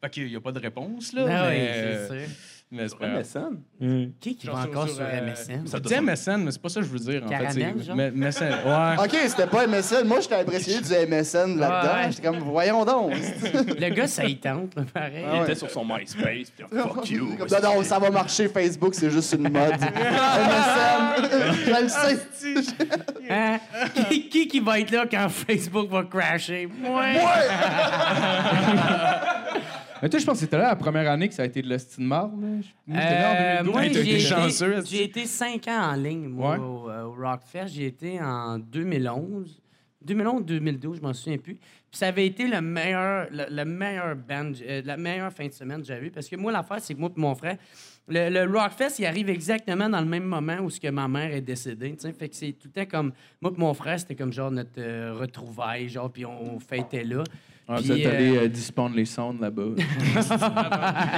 fait qu'il y a pas de réponse, là. Ah oui, mais... c'est sûr. mais c'est pas grave. MSN? Qui qui Genre va sur- encore sur, sur, euh, MSN? Ça dit MSN, mais c'est pas ça que je veux dire, en Caramel, fait. c'est- genre? Mais- MSN, ouais. OK, c'était pas MSN. Moi, j'étais impressionné du MSN là-dedans. Ouais. J'étais comme, voyons donc. Le gars, ça y tente, là, pareil. Ah Il ouais. était sur son MySpace, puis fuck you. Comme, non, non, ça va marcher. Facebook, c'est juste une mode. MSN, je le sais. Hein? Qui, qui qui va être là quand Facebook va crasher? Moi! Mais toi, je pense que c'était là la première année que ça a été de Marde. j'étais là en Euh, 2012. moi, j'ai été j'ai été cinq ans en ligne, moi, Ouais. au, euh, au Rockfest. J'ai été en 2011. 2011-2012, je m'en souviens plus. Puis ça avait été le meilleur, le, le meilleur band, euh, la meilleure fin de semaine que j'ai eu. Parce que moi, l'affaire, c'est que moi et mon frère, le, le Rockfest, il arrive exactement dans le même moment où ce que ma mère est décédée. tu sais. Fait que c'est tout le temps comme... Moi et mon frère, c'était comme genre notre euh, retrouvaille, genre, puis on fêtait là. Puis, vous êtes euh, allé euh, dispendre les sondes là-bas. Il y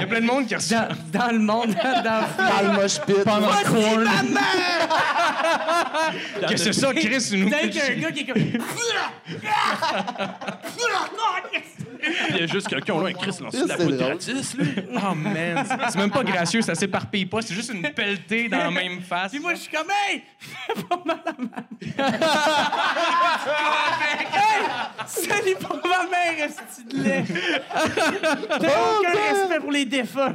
a plein de monde qui reçoit. dans, dans le monde, dans Dans le mosh pit. Qu'est-ce que c'est ça, Chris? Une... Dès qu'il y a un gars qui est comme... Il y a juste quelqu'un, là, un Chris lance de la poudre drôle. gratis, lui. Oh man, c'est- même pas gracieux, ça s'éparpille pas, c'est juste une pelletée dans la même face. Puis moi, je suis comme, hey! Fais pas mal à ma mère! hey! Salut pour ma mère, esti de lait! J'ai aucun respect pour les défunts!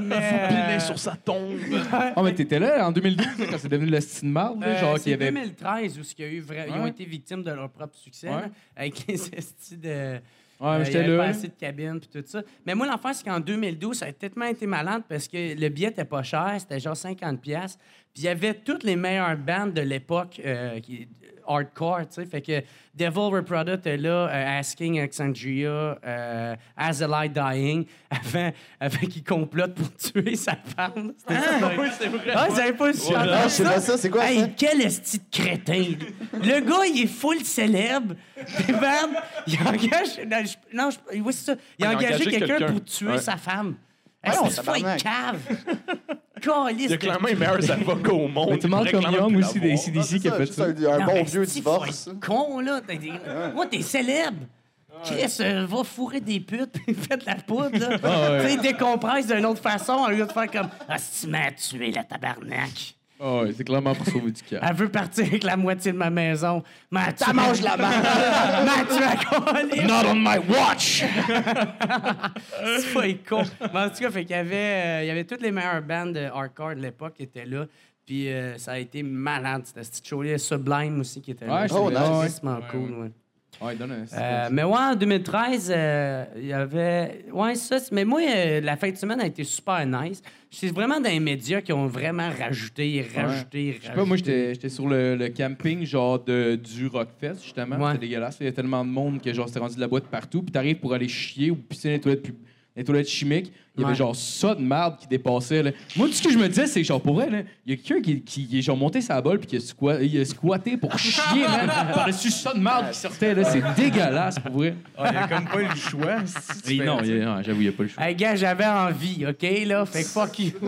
Mais. Pilé sur sa tombe. Ah, mais t'étais là en 2012 là, quand c'est devenu l'Estine Marde. là, Euh, genre c'est qu'il y avait. 2013 où ce qu'il y a eu vra- ils ont été victimes de leur propre succès, Ouais. là, avec les estis de. Ouais, Euh, il j'étais avait là. pas assez de cabines puis tout ça. Mais moi, l'affaire, c'est qu'en 2012, ça a tellement été malade parce que le billet était pas cher, c'était genre 50 pièces. Puis il y avait toutes les meilleures bandes de l'époque euh, qui hardcore, tu sais. Fait que Devil Reproduct était là, euh, Asking Alexandria, euh, As a Light Dying, avant, avant qu'il complote pour tuer sa femme. C'était ça, Oui, c'est vrai. ah, vous avez pas le Ah, je sais pas ça, c'est quoi ça? Hey, quel esti de crétin! Le gars, il est full célèbre. Puis, man, il engage. Non, je- non, je- oui, c'est ça. Il a Il a engagé engagé quelqu'un quelqu'un. pour tuer Ouais. sa femme. Hey, Voyons, c'est pas une cave? Il y a de- clairement les meilleurs avocats au monde. Monde Il comme Young aussi, des. CDC qui a fait ça. un, un Non, bon vieux divorce. con, là? Moi, t'es célèbre. Chris, euh, va fourrer des putes puis fais de la poudre, là. ouais. Tu sais, décompresse d'une autre façon au lieu de faire comme Ah, si tu m'as tué, la tabarnak. Ah ouais, c'est clairement pour sauver du cœur. Elle veut partir avec la moitié de ma maison. Ça mange la marde. M'a tué à coller. Not on my watch! C'est pas con. Mais en tout cas, fait qu'il y avait, euh, il y avait toutes les meilleures bandes de hardcore de l'époque qui étaient là. Puis euh, ça a été malade, c'était ce show là Sublime aussi qui était là. Ouais, oh, nice. vraiment cool, ouais. Ouais, donne un. Euh, mais ouais, en 2013, euh, il y avait. Ouais, ça. Mais moi, euh, la fin de semaine a été super nice. C'est vraiment dans les médias qui ont vraiment rajouté, rajouté, Je sais pas, moi, j'étais sur le, le camping, genre, de, du Rockfest, justement. Ouais. C'était dégueulasse. Il y a tellement de monde que, genre, c'était rendu de la boîte partout. Puis t'arrives pour aller chier ou pisser dans les toilettes, les toilettes chimiques. Il y avait, Ouais. genre, ça de merde qui dépassait, là. Moi, tout ce que je me disais, c'est, genre, pour vrai, là, il y a quelqu'un qui, qui, qui est, genre, monté sa bol puis qui a, il a squatté pour chier, man, par-dessus ça de merde qui sortait, là. C'est dégueulasse, pour vrai. Ah, il y a comme pas eu le choix. si tu Et fais- non, il y a- non, j'avoue, il n'y a pas le choix. Hey, gars, j'avais envie, OK, là? Fait que fuck you.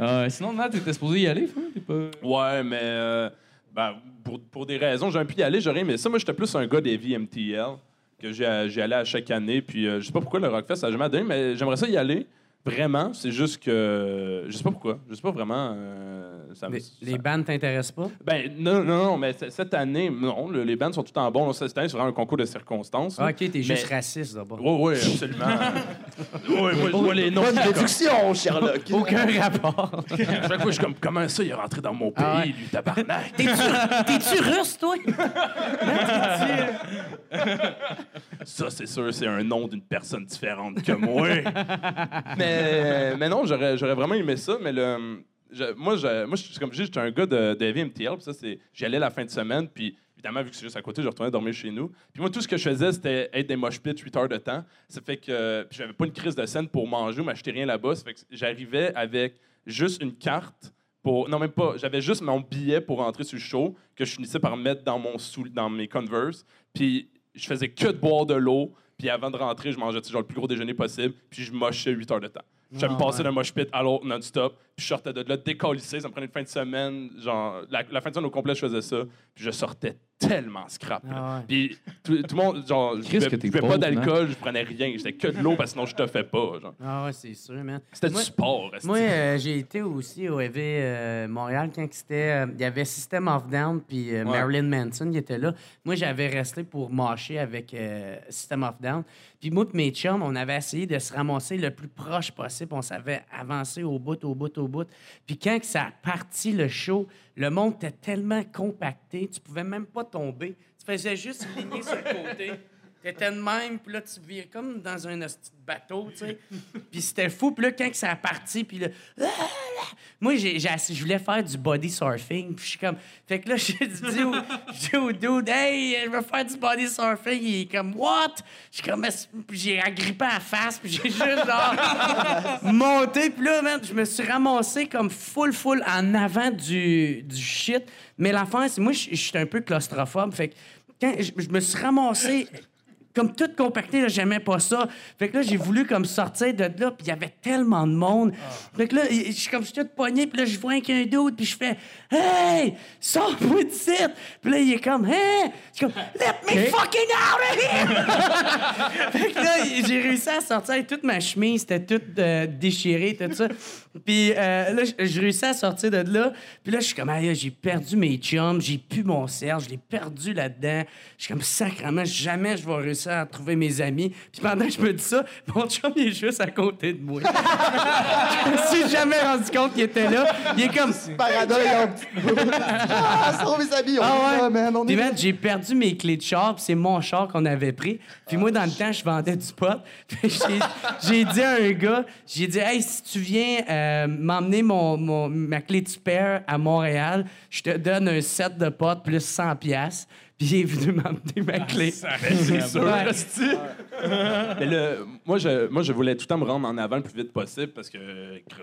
Euh, sinon, Nat, t'étais supposé y aller, frère? T'es pas... Ouais, mais euh, ben, pour, pour des raisons, j'aurais pu y aller, j'aurais aimé ça. Moi, j'étais plus un gars des vies MTL, que j'y allais à chaque année. Puis euh, je sais pas pourquoi le Rockfest, ça n'a jamais donné, mais j'aimerais ça y aller. Vraiment, c'est juste que. Je sais pas pourquoi. Je sais pas vraiment. euh, ça me- Les, ça- les bandes t'intéressent pas? Ben, non, non, non, mais c- cette année, non, le- les bands sont tout en bon. Là, Cette année, c'est vraiment un concours de circonstances. Ah, OK, t'es juste raciste, d'abord. Oui, oui, absolument. oui, moi, je vois les noms. Bonne déduction, Sherlock. Aucun rapport. À chaque fois, je suis comme, comment ça, il est rentré dans mon pays, Ah ouais. lui, tabarnak? T'es-tu t'es-tu russe, toi? Ça, c'est sûr, c'est un nom d'une personne différente que moi. Mais mais, non, j'aurais, vraiment aimé ça, mais le. moi, je, moi, comme je dis, j'étais un gars de, de MTL, puis ça, c'est. J'y allais la fin de semaine, puis évidemment, vu que c'est juste à côté, je retournais dormir chez nous. Puis moi, tout ce que je faisais, c'était être des mosh pits 8 heures de temps. Ça fait que. Puis j'avais pas une crise de scène pour manger ou m'acheter rien là-bas. Ça fait que j'arrivais avec juste une carte. Pour, non, même pas. J'avais juste mon billet pour rentrer sur le show que je finissais par mettre dans, mon sou, dans mes Converse. Puis je faisais que de boire de l'eau. Puis avant de rentrer, je mangeais genre, le plus gros déjeuner possible. Puis je mochais 8 heures de temps. Je me passais d'un mosh pit à l'autre non-stop. Puis je sortais de là décalissé. Ça me prenait une fin de semaine. Genre, la, la fin de semaine au complet, je faisais ça. Puis je sortais tellement scrap. là. Ah ouais. Puis tout, tout le monde, genre, je Chris, buvais, que t'es je buvais pauvre, pas d'alcool, je prenais rien. J'étais que de l'eau parce que sinon je te fais pas. Genre. Ah ouais, c'est sûr, man. C'était Moi- du sport. esti. Moi, euh, j'ai été aussi au EV euh, Montréal quand c'était. euh, Il y avait System of Down puis euh, Ouais. Marilyn Manson qui était là. Moi, j'avais resté pour marcher avec euh, System of Down. Puis moi et mes chums, on avait essayé de se ramasser le plus proche possible. On savait avancer au bout, au bout, au Puis quand ça a parti le show, le monde était tellement compacté, tu pouvais même pas tomber. Tu faisais juste ligner sur le côté. T'étais de même, puis là, tu virais comme dans un de bateau, tu sais. Puis c'était fou. Puis là, quand ça a parti, puis là... Moi, j'ai, je voulais faire du body surfing. Puis je suis comme... Fait que là, j'ai dit au, dit au dude, « Hey, je veux faire du body surfing. » Il est comme, « What? » Je suis comme... J'ai agrippé la face, puis j'ai juste, genre, monté. Puis là, man, je me suis ramassé comme full, full en avant du, du shit. Mais l'affaire, c'est... Moi, je je suis un peu claustrophobe. Fait que quand je, je me suis ramassé comme tout compacté, là, j'aimais pas ça. Fait que là, j'ai voulu comme sortir de là, puis il y avait tellement de monde. Fait que là, je suis comme je suis tout pogné, puis là, je vois qu'un d'autre, puis je fais Hey, sors-moi de site! Puis là, il est comme Hey! Je suis comme Let me fucking out of here! fait que là, j'ai réussi à sortir avec toute ma chemise, c'était toute euh, déchirée, tout ça. Puis euh, là, j'ai réussi à sortir de là. Puis là, je suis comme, Aïe, j'ai perdu mes chums, j'ai pu mon cerf, je l'ai perdu là-dedans. Je suis comme, sacrément, jamais je vais réussir à trouver mes amis. Puis pendant que je me dis ça, mon chum, il est juste à côté de moi. je me suis jamais rendu compte qu'il était là. Il est comme, Paradol, Ah, sauve mes amis, on ah est ouais. là, man, on Puis est là. man, j'ai perdu mes clés de char, puis c'est mon char qu'on avait pris. Puis moi, dans le temps, je vendais du pot. Puis j'ai- j'ai dit à un gars, j'ai dit, hey, si tu viens euh, m'emmener mon, mon- ma clé de spare à Montréal, je te donne un set de potes plus 100 pièces. Puis il est venu ma clé. C'est sûr. Mais le, moi, je, moi, je voulais tout le temps me rendre en avant le plus vite possible parce que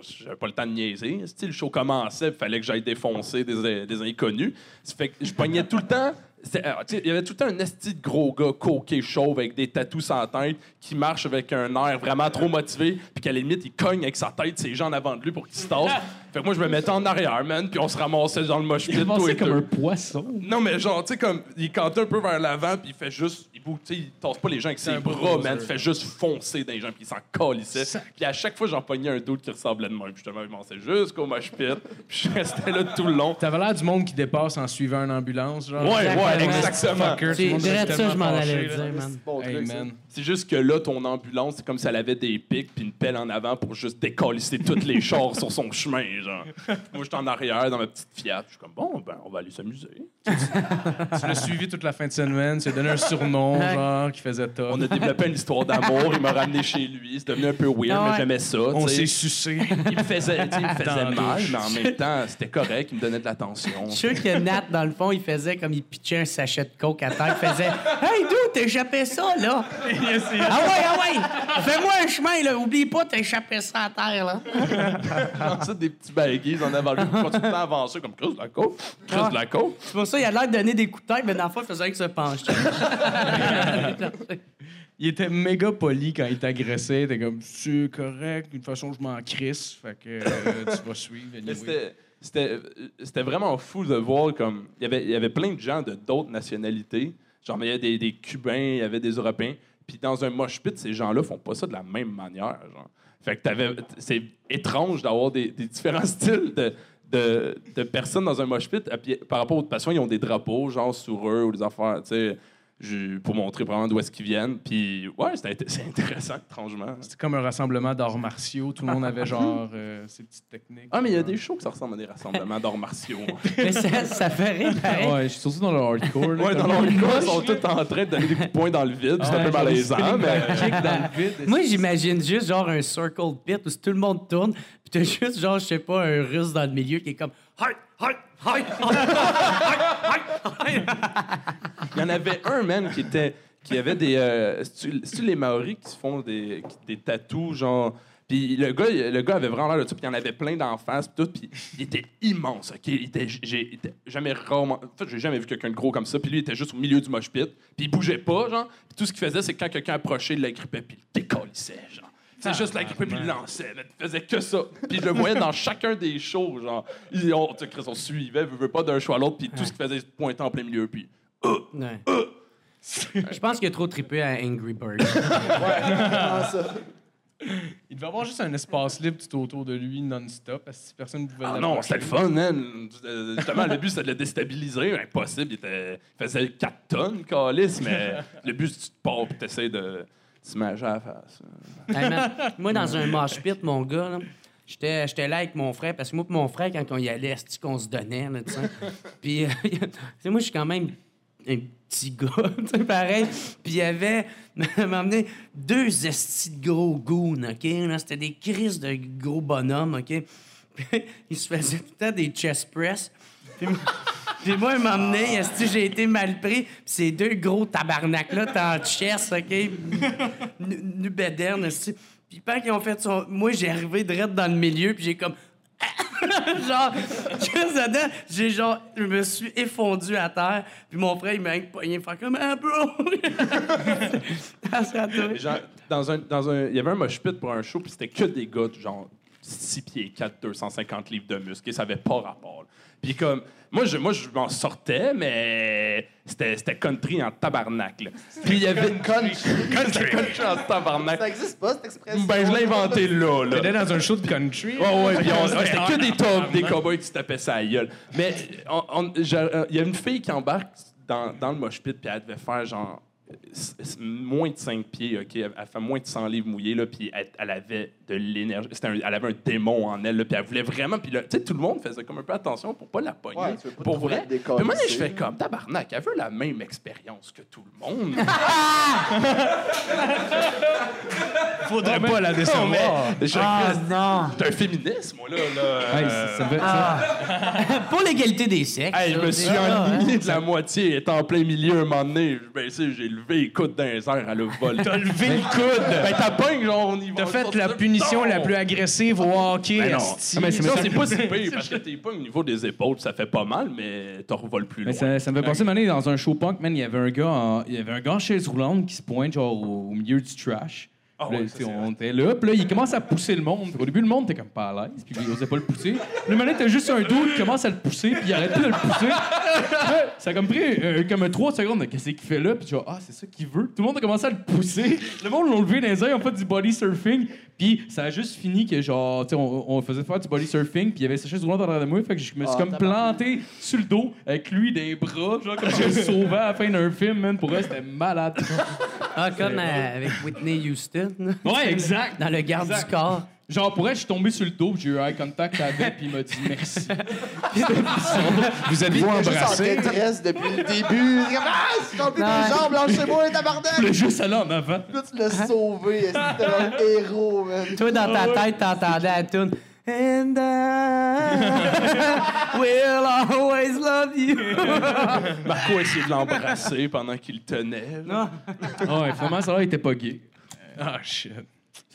j'avais pas le temps de niaiser. Le show commençait, il fallait que j'aille défoncer des, des inconnus. Ça fait que je pognais tout le temps. Sais, Il y avait tout le temps un esti de gros gars coqué chauve avec des tatous sans tête qui marche avec un air vraiment trop motivé puis qu'à la limite il cogne avec sa tête ses gens en avant de lui pour qu'il se tasse. fait que moi je me mettais en arrière man puis on se ramassait dans le mosh pit Il comme un poisson. Non, mais genre, tu sais, comme, il cantait un peu vers l'avant, puis il fait juste, il bouge, tu sais, il tasse pas les gens avec ses bras, man. Il fait juste foncer dans les gens, puis il s'en calissait. Puis à chaque fois, j'en pognais un doute qui ressemblait de moi. Puis justement, il m'avançait jusqu'au mosh pit, puis je restais là tout le long. T'avais l'air du monde qui dépasse en suivant une ambulance, genre. Ouais, ouais, Exactement. C'est était ça, je m'en allais dire, man. Hey, man. C'est juste que là, ton ambulance, c'est comme si elle avait des pics puis une pelle en avant pour juste décalisser tous les chars sur son chemin, genre. Moi, j'étais en arrière dans ma petite Fiat. Je suis comme, bon, ben, on va aller s'amuser. Tu l'as suivi toute la fin de semaine, tu lui as donné un surnom, genre, qui faisait top. On a développé une histoire d'amour. Il m'a ramené chez lui. C'est devenu un peu weird, Ah ouais. mais j'aimais ça. On s'est sucé. Il me faisait, il me faisait mal, douche. mais en même temps, c'était correct. Il me donnait de l'attention. Je suis sûr que Nat, dans le fond, il faisait comme il pitchait un sachet de coke à terre. Il faisait Hey, d'où t'as échappé ça, là? Ah ouais, ah ouais! Fais-moi un chemin, là. Oublie pas, t'as échappé ça à terre, là. ça, des petits baguilles, en avant lui. Il continue à avancer comme Chris de la côte. Chris de la côte. C'est pour ça qu'il a l'air de donner des coups de tête, mais dans le fond, il faisait que se pencher. Il était méga poli quand il t'agressait. T'es comme, c'est correct, d'une façon, je m'en crisse. Fait que euh, tu vas suivre. Anyway. c'était- C'était c'était vraiment fou de voir comme. Il y avait, il y avait plein de gens de d'autres nationalités. Genre, il y avait des, des Cubains, il y avait des Européens. Puis dans un mosh pit, ces gens-là font pas ça de la même manière. Genre. Fait que t'avais- c'est étrange d'avoir des, différents styles de, de, personnes dans un mosh pit. Puis, par rapport aux passions, ils ont des drapeaux, genre sur eux ou des affaires. tu sais. Je- pour montrer vraiment d'où est-ce qu'ils viennent. Puis, ouais, c'est intéressant, étrangement. C'était comme un rassemblement d'arts martiaux. Tout le monde avait genre euh, ses petites techniques. Ah, mais il y a des shows que ça ressemble à des rassemblements d'arts martiaux. Mais ça, ça fait rire, pareil. Ouais, je suis surtout dans le hardcore. là, Ouais, dans leur cas, ils sont tous en train de donner des coups de poing dans le vide. C'est Ouais, un peu malaisant, mais. dans le vide. Moi, j'imagine juste genre un circle pit où tout le monde tourne, puis t'as juste genre, je sais pas, un russe dans le milieu qui est comme hi, hi. Il y en avait un, man, qui était. qui avait des. Euh, c'est-tu les Maoris qui font des, des tatous, genre. Puis le gars, le gars avait vraiment l'air de ça, puis il y en avait plein d'en face, puis tout, puis il était immense, OK? Était, j'ai jamais rarement... En fait, j'ai jamais vu quelqu'un de gros comme ça, puis lui, il était juste au milieu du mosh pit, puis il bougeait pas, genre, tout ce qu'il faisait, c'est que quand quelqu'un approchait, il l'agrippait, puis il le décalissait, genre. C'est juste l'agrippait, puis il le lançait, là. il faisait que ça. Puis je le voyais dans chacun des shows, genre. Ils, on, tu sais, Chris, on suivait, veut, veut pas d'un show à l'autre, puis tout ce qu'il faisait, il se pointait en plein milieu, puis... Ouais. Je pense qu'il a trop trippé à Angry Bird. Ça? Il devait avoir juste un espace libre tout autour de lui non-stop parce que personne ne pouvait Ah non, c'était le fun, man. Euh, Justement, le but, c'était de le déstabiliser. Impossible. Il, était... il faisait 4 tonnes, calice, mais le but, c'est que tu te pars et tu essaies de à la face. Hey, man, moi, dans un mosh pit, mon gars, là, j'étais j'étais là avec mon frère, parce que moi et mon frère, quand on y allait, c'est qu'on se donnait, là, tu sais? Puis, euh, tu sais, moi, je suis quand même un petit gars, tu sais, pareil. Puis, il y avait, m'a amené deux estis de gros goons, OK? là, C'était des crises de gros bonhommes, OK? Puis, ils se faisaient tout le temps des chest press. Puis, moi- puis moi, il m'a emmené, j'ai été mal pris? Puis ces deux gros tabarnak-là, t'es en chest, OK? Nu- Nu bédaine, esti. Puis quand ils ont fait ça, moi, j'ai arrivé direct dans le milieu, puis j'ai comme... genre, j'ai genre, je me suis effondu à terre, puis mon frère, il m'a pogné, faire comme, ah, bro! Genre, dans un, dans un, il y avait un mosh pit pour un show, puis c'était que des gars genre 6 pieds 4, 250 livres de muscles, et ça avait pas rapport. là. Puis comme, moi, je, moi, je m'en sortais, mais c'était c'était country en tabarnak. là. Puis il y avait... Country. Country, country en tabarnak. Ça existe pas, cette expression. Ben, je l'ai inventé là, là. T'étais dans un show de country? Ouais, ouais, puis on- c'était que des, top, des cowboys qui se tapaient sa gueule. Mais on- on- j'ai- euh, il y a une fille qui embarque dans, dans le mosh pit, puis elle devait faire genre moins de 5 pieds, OK? Elle, elle fait moins de 100 livres mouillés, là, puis elle, elle avait de l'énergie. C'était un- Elle avait un démon en elle, là, puis elle voulait vraiment... Puis là, tu sais, tout le monde faisait comme un peu attention pour pas la pogner. Ouais, pas pour vrai. Puis moi, je c'est- fais comme, tabarnak, elle veut la même expérience que tout le monde. Faudrait pas la décevoir. Ah, non! J'étais un féministe, moi, là. là Hey, euh, ça, ça me fait- ça- Pour l'égalité des sexes. Hey, je me suis ennuyé de la moitié, était en plein milieu un moment donné. Ben, tu sais, j'ai levé les coudes dans les airs, elle a volé. T'as levé le coude! Ben, t'as pogné, genre, on y va. T'as fait la punition la plus agressive au hockey. Ben non. Ah, mais c'est- pas si pire, parce que t'es pas au niveau des épaules, ça fait pas mal, mais t'en revoles plus loin. Ça, ça me fait penser, une année, dans un show punk, man, il y avait un gars, en- il y avait un gars en chaise roulante qui se pointe genre au, au milieu du trash. Ah là, ouais, sais, ça, on était là, puis là, il commence à pousser le monde. Au début, le monde était comme pas à l'aise, puis il osait pas le pousser. Le moment t'as juste un doute qui commence à le pousser, puis il arrête pas de le pousser. Ça a comme pris euh, comme trois secondes de qu'est-ce qu'il fait là, puis genre, ah, c'est ça qu'il veut. Tout le monde a commencé à le pousser. Le monde l'a levé dans les ils ont fait du body surfing, puis ça a juste fini que genre, tu sais, on, on faisait faire du body surfing, puis il y avait sa chaise roulante derrière de moi, fait que je me suis Ah, comme planté sur le dos avec lui des bras, genre comme je le sauvais à la fin d'un film, man. Pour eux, c'était malade. Ah, comme euh, avec Whitney Houston. Ouais, exact. Dans le garde Exact. du corps. Genre, pour elle, je suis tombé sur le dos, j'ai eu eye contact avec, puis il m'a dit merci. Vous êtes-vous Il est juste en embrassés? détresse depuis le début. Il est comme, Ah, plus Ouais. deux jambes, lâchez-moi, tabarnak! Le juste aller en avant. Là, tu l'as sauvé. C'était un héros, man. Toi, dans ta tête, t'entendais la tune. And I will always love you. Marco a essayé de l'embrasser pendant qu'il tenait. là. Ah ouais, finalement, ça là, il était pas gay. Ah, shit.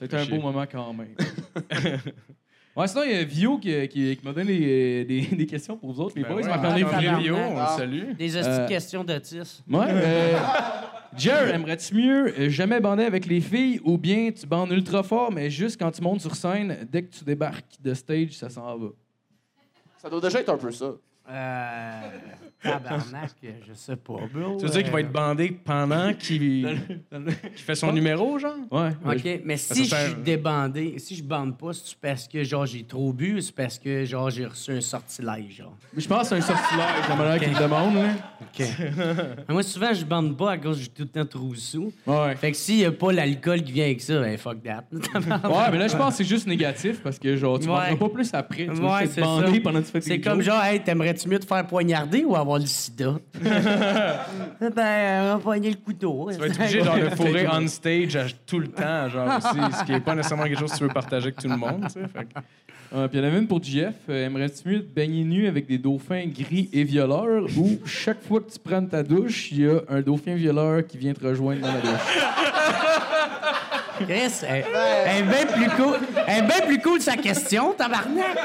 C'était un beau moment quand même. ouais, sinon, il y a Vio qui, qui, qui m'a donné les- des, des questions pour vous autres, les Ben boys. ouais, Marc-André Vio. Vio, on le Ah. salue. Des hosties Euh, de questions d'autisme. Ouais. Euh, Jer, aimerais-tu mieux euh, jamais bander avec les filles ou bien tu bandes ultra fort, mais juste quand tu montes sur scène, dès que tu débarques de stage, ça s'en va? Ça doit déjà être un peu ça. Euh. Tabarnak, je sais pas, bro. Tu veux dire qu'il va être bandé pendant qu'il qu'il fait son numéro, genre? Ouais. OK, mais si je suis débandé, si je bande pas, c'est parce que genre j'ai trop bu ou c'est parce que genre j'ai reçu un sortilège, genre? Mais je pense que c'est un sortilège, la manière qu'il me demande. Là. OK. Moi, souvent, je bande pas à cause que j'ai tout le temps trop sous. Ouais. Fait que s'il y a pas l'alcool qui vient avec ça, ben fuck that. Ouais, mais là, je pense que c'est juste négatif parce que, genre, tu Ouais. pas plus après. Tu Ouais, c'est bandé ça. pendant que tu fais tes C'est comme genre, hey, t'aimerais-tu mieux te faire poignarder ou avoir le sida? ben, on va poigner le couteau. Tu vas être obligé genre, de fourrer on stage à- tout le temps, genre aussi, ce qui est pas nécessairement quelque chose que tu veux partager avec tout le monde, tu sais. Fait que- Ah, puis il y en avait une pour Jeff. Euh, Aimerais-tu mieux te baigner nu avec des dauphins gris et violeurs ou chaque fois que tu prends ta douche, il y a un dauphin violeur qui vient te rejoindre dans la douche? Chris, elle, elle est bien plus cool. Elle est bien plus cool sa question, tabarnak.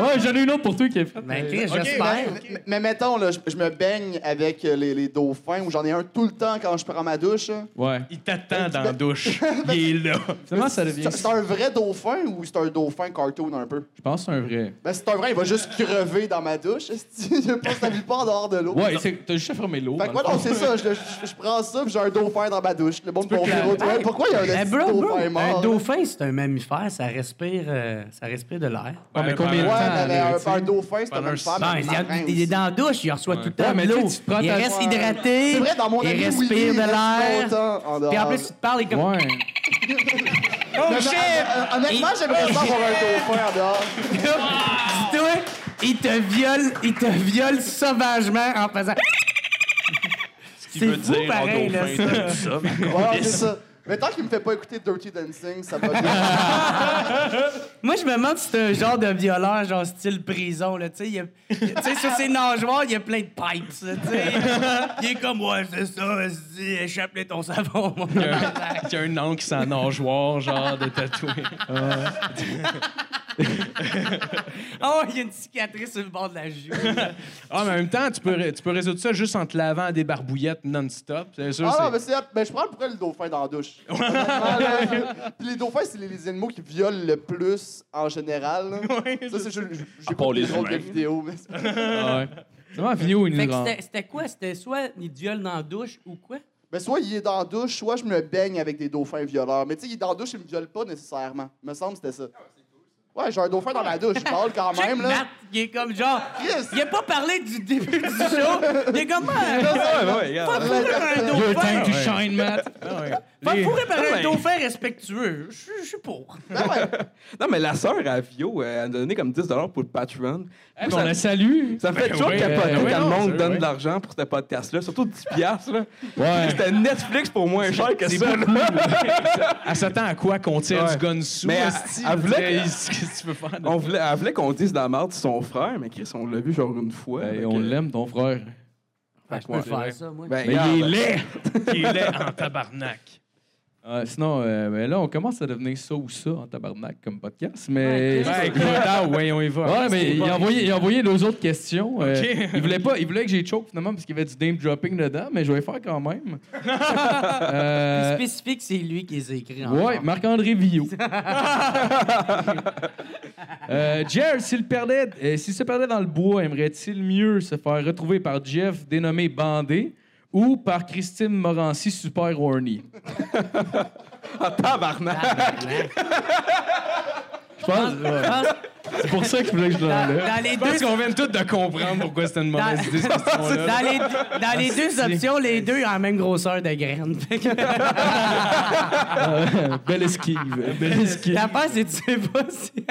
Ouais, j'en ai une autre pour toi qui est faite. Ben, Chris, Mais, j'espère. mais- mais mettons, là, je, je me baigne avec euh, les, les dauphins, ou j'en ai un tout le temps quand je prends ma douche. Ouais. Il t'attend dans la douche. Il est là. Finalement, ça devient. C'est un vrai dauphin ou c'est un dauphin cartoon un peu? Je pense que c'est un vrai. Ben, c'est un vrai, il va juste crever dans ma douche. passe sa vie pas en dehors de l'eau? Ouais, t'as juste à fermer l'eau. Fait que moi, non, c'est ça. Je, je- je prends ça, puis j'ai un dauphin dans ma douche. Le dire aux toilettes, Pourquoi il y a un Esti bro, bro, dauphin mort? un dauphin, c'est un mammifère, ça respire, euh, ça respire de l'air. Ouais, mais combien de Ouais, temps? mais, mais un, tu un dauphin, c'est un mammifère, Ben, mais il, est dans la douche, il reçoit tout le temps Ouais, mais de tu sais, l'eau. tu te prends Il reste Ouais. hydraté. C'est vrai, dans mon il ami respire Willy, de l'air. Puis en plus, il te parle, il est comme... Ouais. Oh Mais, shit! euh, Honnêtement, j'aimerais ça avoir un dauphin en dehors. Dis-toi, il te viole, il te viole sauvagement en faisant... C'est fou, dire pareil, là, dauphin, ça. mais Ouais, c'est ça. Mais tant qu'il me fait pas écouter Dirty Dancing, ça va bien. Moi, je me demande si c'est un genre de violeur, genre style prison, là, tu sais. il y a- Tu sais, sur ses nageoires, il y a plein de pipes, là, tu sais. Il est comme, ouais, c'est ça, vas-y, échappe ton savon, mon Il y a il y a un oncle qui s'en nageoire, genre, de tatoué. Oh, il y a une cicatrice sur le bord de la joue. Ah, mais en même temps, tu peux, tu peux résoudre ça juste en te lavant à des barbouillettes non-stop. C'est sûr, Ah non, mais c'est. Ben, je prends pour le dauphin dans la douche. Puis les dauphins, c'est les, les animaux qui violent le plus en général. là. ça, c'est. je- je- J'ai pas les les autres vidéos, mais. c'est- Ah ouais. C'est vraiment vidéo, il c'était- c'était quoi? C'était soit il viole dans la douche ou quoi? Ben, soit il est dans la douche, soit je me baigne avec des dauphins violeurs. Mais tu sais, il est dans la douche, il me viole pas nécessairement. Il me semble que c'était ça. Ouais, j'ai un dauphin dans ma douche. Je parle quand même, là. Matt, il est comme genre. Chris! Il a pas parlé du début du show. Il est comme. Ah, Ouais, ouais, regarde. Pas fourré par un Your dauphin. time to shine, Matt. Ah ouais. Pas fourré par un mais- dauphin respectueux. Je suis pour. Ouais. Non, mais la sœur à Vio, euh, elle a donné comme 10 pour le Patreon. Hey, on la salue. Ça fait Ben toujours capoter ben quand le monde donne de l'argent pour ce podcast-là, surtout 10 piastres. là. Ouais. C'était Netflix pour moins cher que ça. Elle s'attend à quoi qu'on tire du gun sous? Mais elle- voulait Qu'est-ce que tu veux faire? de- On voulait, elle voulait qu'on dise de la merde sur son frère, mais Chris, on l'a vu genre une fois. Hey, Fait on l'aime, ton frère. Fait que je peux faire ça, moi. Ben, Mais il est laid. Il est en tabarnak. Ah, sinon, euh, ben là, on commence à devenir ça ou ça en tabarnak comme podcast. Mais. Ouais, Ouais, écoute, ah, ouais, on y va. Ouais, mais il a, envoyé, il a envoyé deux autres questions. Euh, il, voulait pas, il voulait que j'ai choke finalement parce qu'il y avait du name dropping dedans, mais je vais le faire quand même. Euh, Plus spécifique, c'est lui qui les a écrits. ouais, Marc-André Villot. euh, Jer, s'il perdait, euh, s'il se perdait dans le bois, aimerait-il mieux se faire retrouver par Jeff dénommé Bandé? Ou par Christine Morancy super horny? Ah, tabarnak! Je pense. ouais. Je pense C'est pour ça que je voulais que je l'enlève. dans les Je pense deux. qu'on vient tous de comprendre pourquoi c'était une mauvaise Dans- idée, cette question-là. Dans les, dans les deux options, les deux ont la même grosseur de graines. Euh, belle esquive. Belle esquive. La part, c'est tu sais pas si.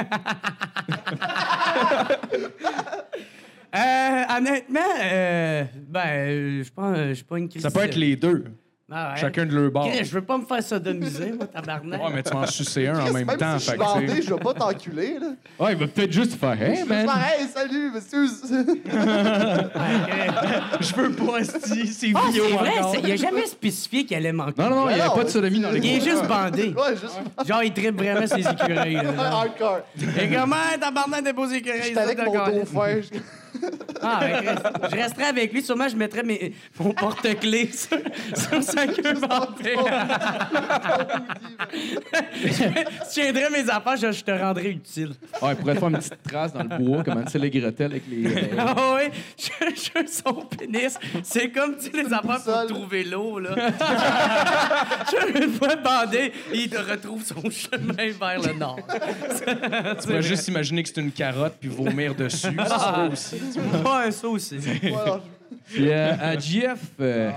Euh, honnêtement, euh, ben, je pense, je suis pas une crise. Ça peut être les deux, Ah ouais. chacun de leur bord. Je veux pas me faire sodomiser, moi, tabarnak. Ouais, mais tu vas en sucer un en même même temps. si je suis bandé, je vais pas t'enculer, là. Ouais, il va peut-être juste faire Hey, Je man. hey, salut, monsieur. Je veux pas, esti, c'est Ah, vieux c'est vrai, il a jamais spécifié qu'il allait manquer. Non, non, non, il n'y Non, avait pas de sodomie dans les Il est juste bandé. Ouais, juste Genre, il tripe vraiment ses écureuils. là, hardcore. Et comment, tabarnak, des beaux écureuils? J'étais avec mon dauphin. Ah, ben, je resterais avec lui. Sûrement, je mettrais mes, mon porte-clés sur, sur sa queue bandée. je tiendrais mes affaires, je, je te rendrais utile. Ouais, il pourrait faire une petite trace dans le bois, comme Ansel et Gretel avec les. euh, Ah oui, je, je son pénis. C'est comme tu sais, les affaires pour trouver l'eau, là. je, une fois bandé, il te retrouve son chemin vers le nord. Tu vas juste imaginer que c'est une carotte puis vomir dessus. Ah, Ouais, ça aussi. Voilà. Puis euh, à GF, euh,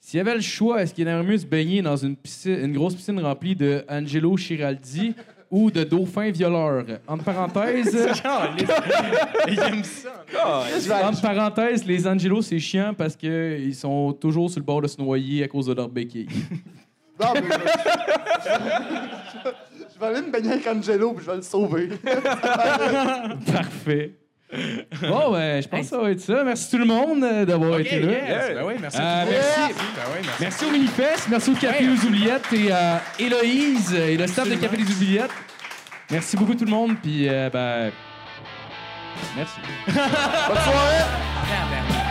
s'il y avait le choix, est-ce qu'il aimerait mieux se baigner dans une, piscine, une grosse piscine remplie de Angelo Chiraldi ou de dauphins violeurs? Entre parenthèses, Il aime ça. Entre parenthèses, les Angelos, c'est chiant parce qu'ils sont toujours sur le bord de se noyer à cause de leur béquille. Non, mais je... je vais aller me baigner avec Angelo puis je vais le sauver. Parfait. Bon, ben, je pense que ça va être ça. Merci tout le monde euh, d'avoir été là. Yes. Ben oui, merci. Euh. Ben oui, merci. Merci au Minifest, merci au Café aux Oubliettes et à Héloïse et le staff de Café des Oubliettes. Merci beaucoup tout le monde, puis euh, ben, merci. Bonne soirée! Tabarnak.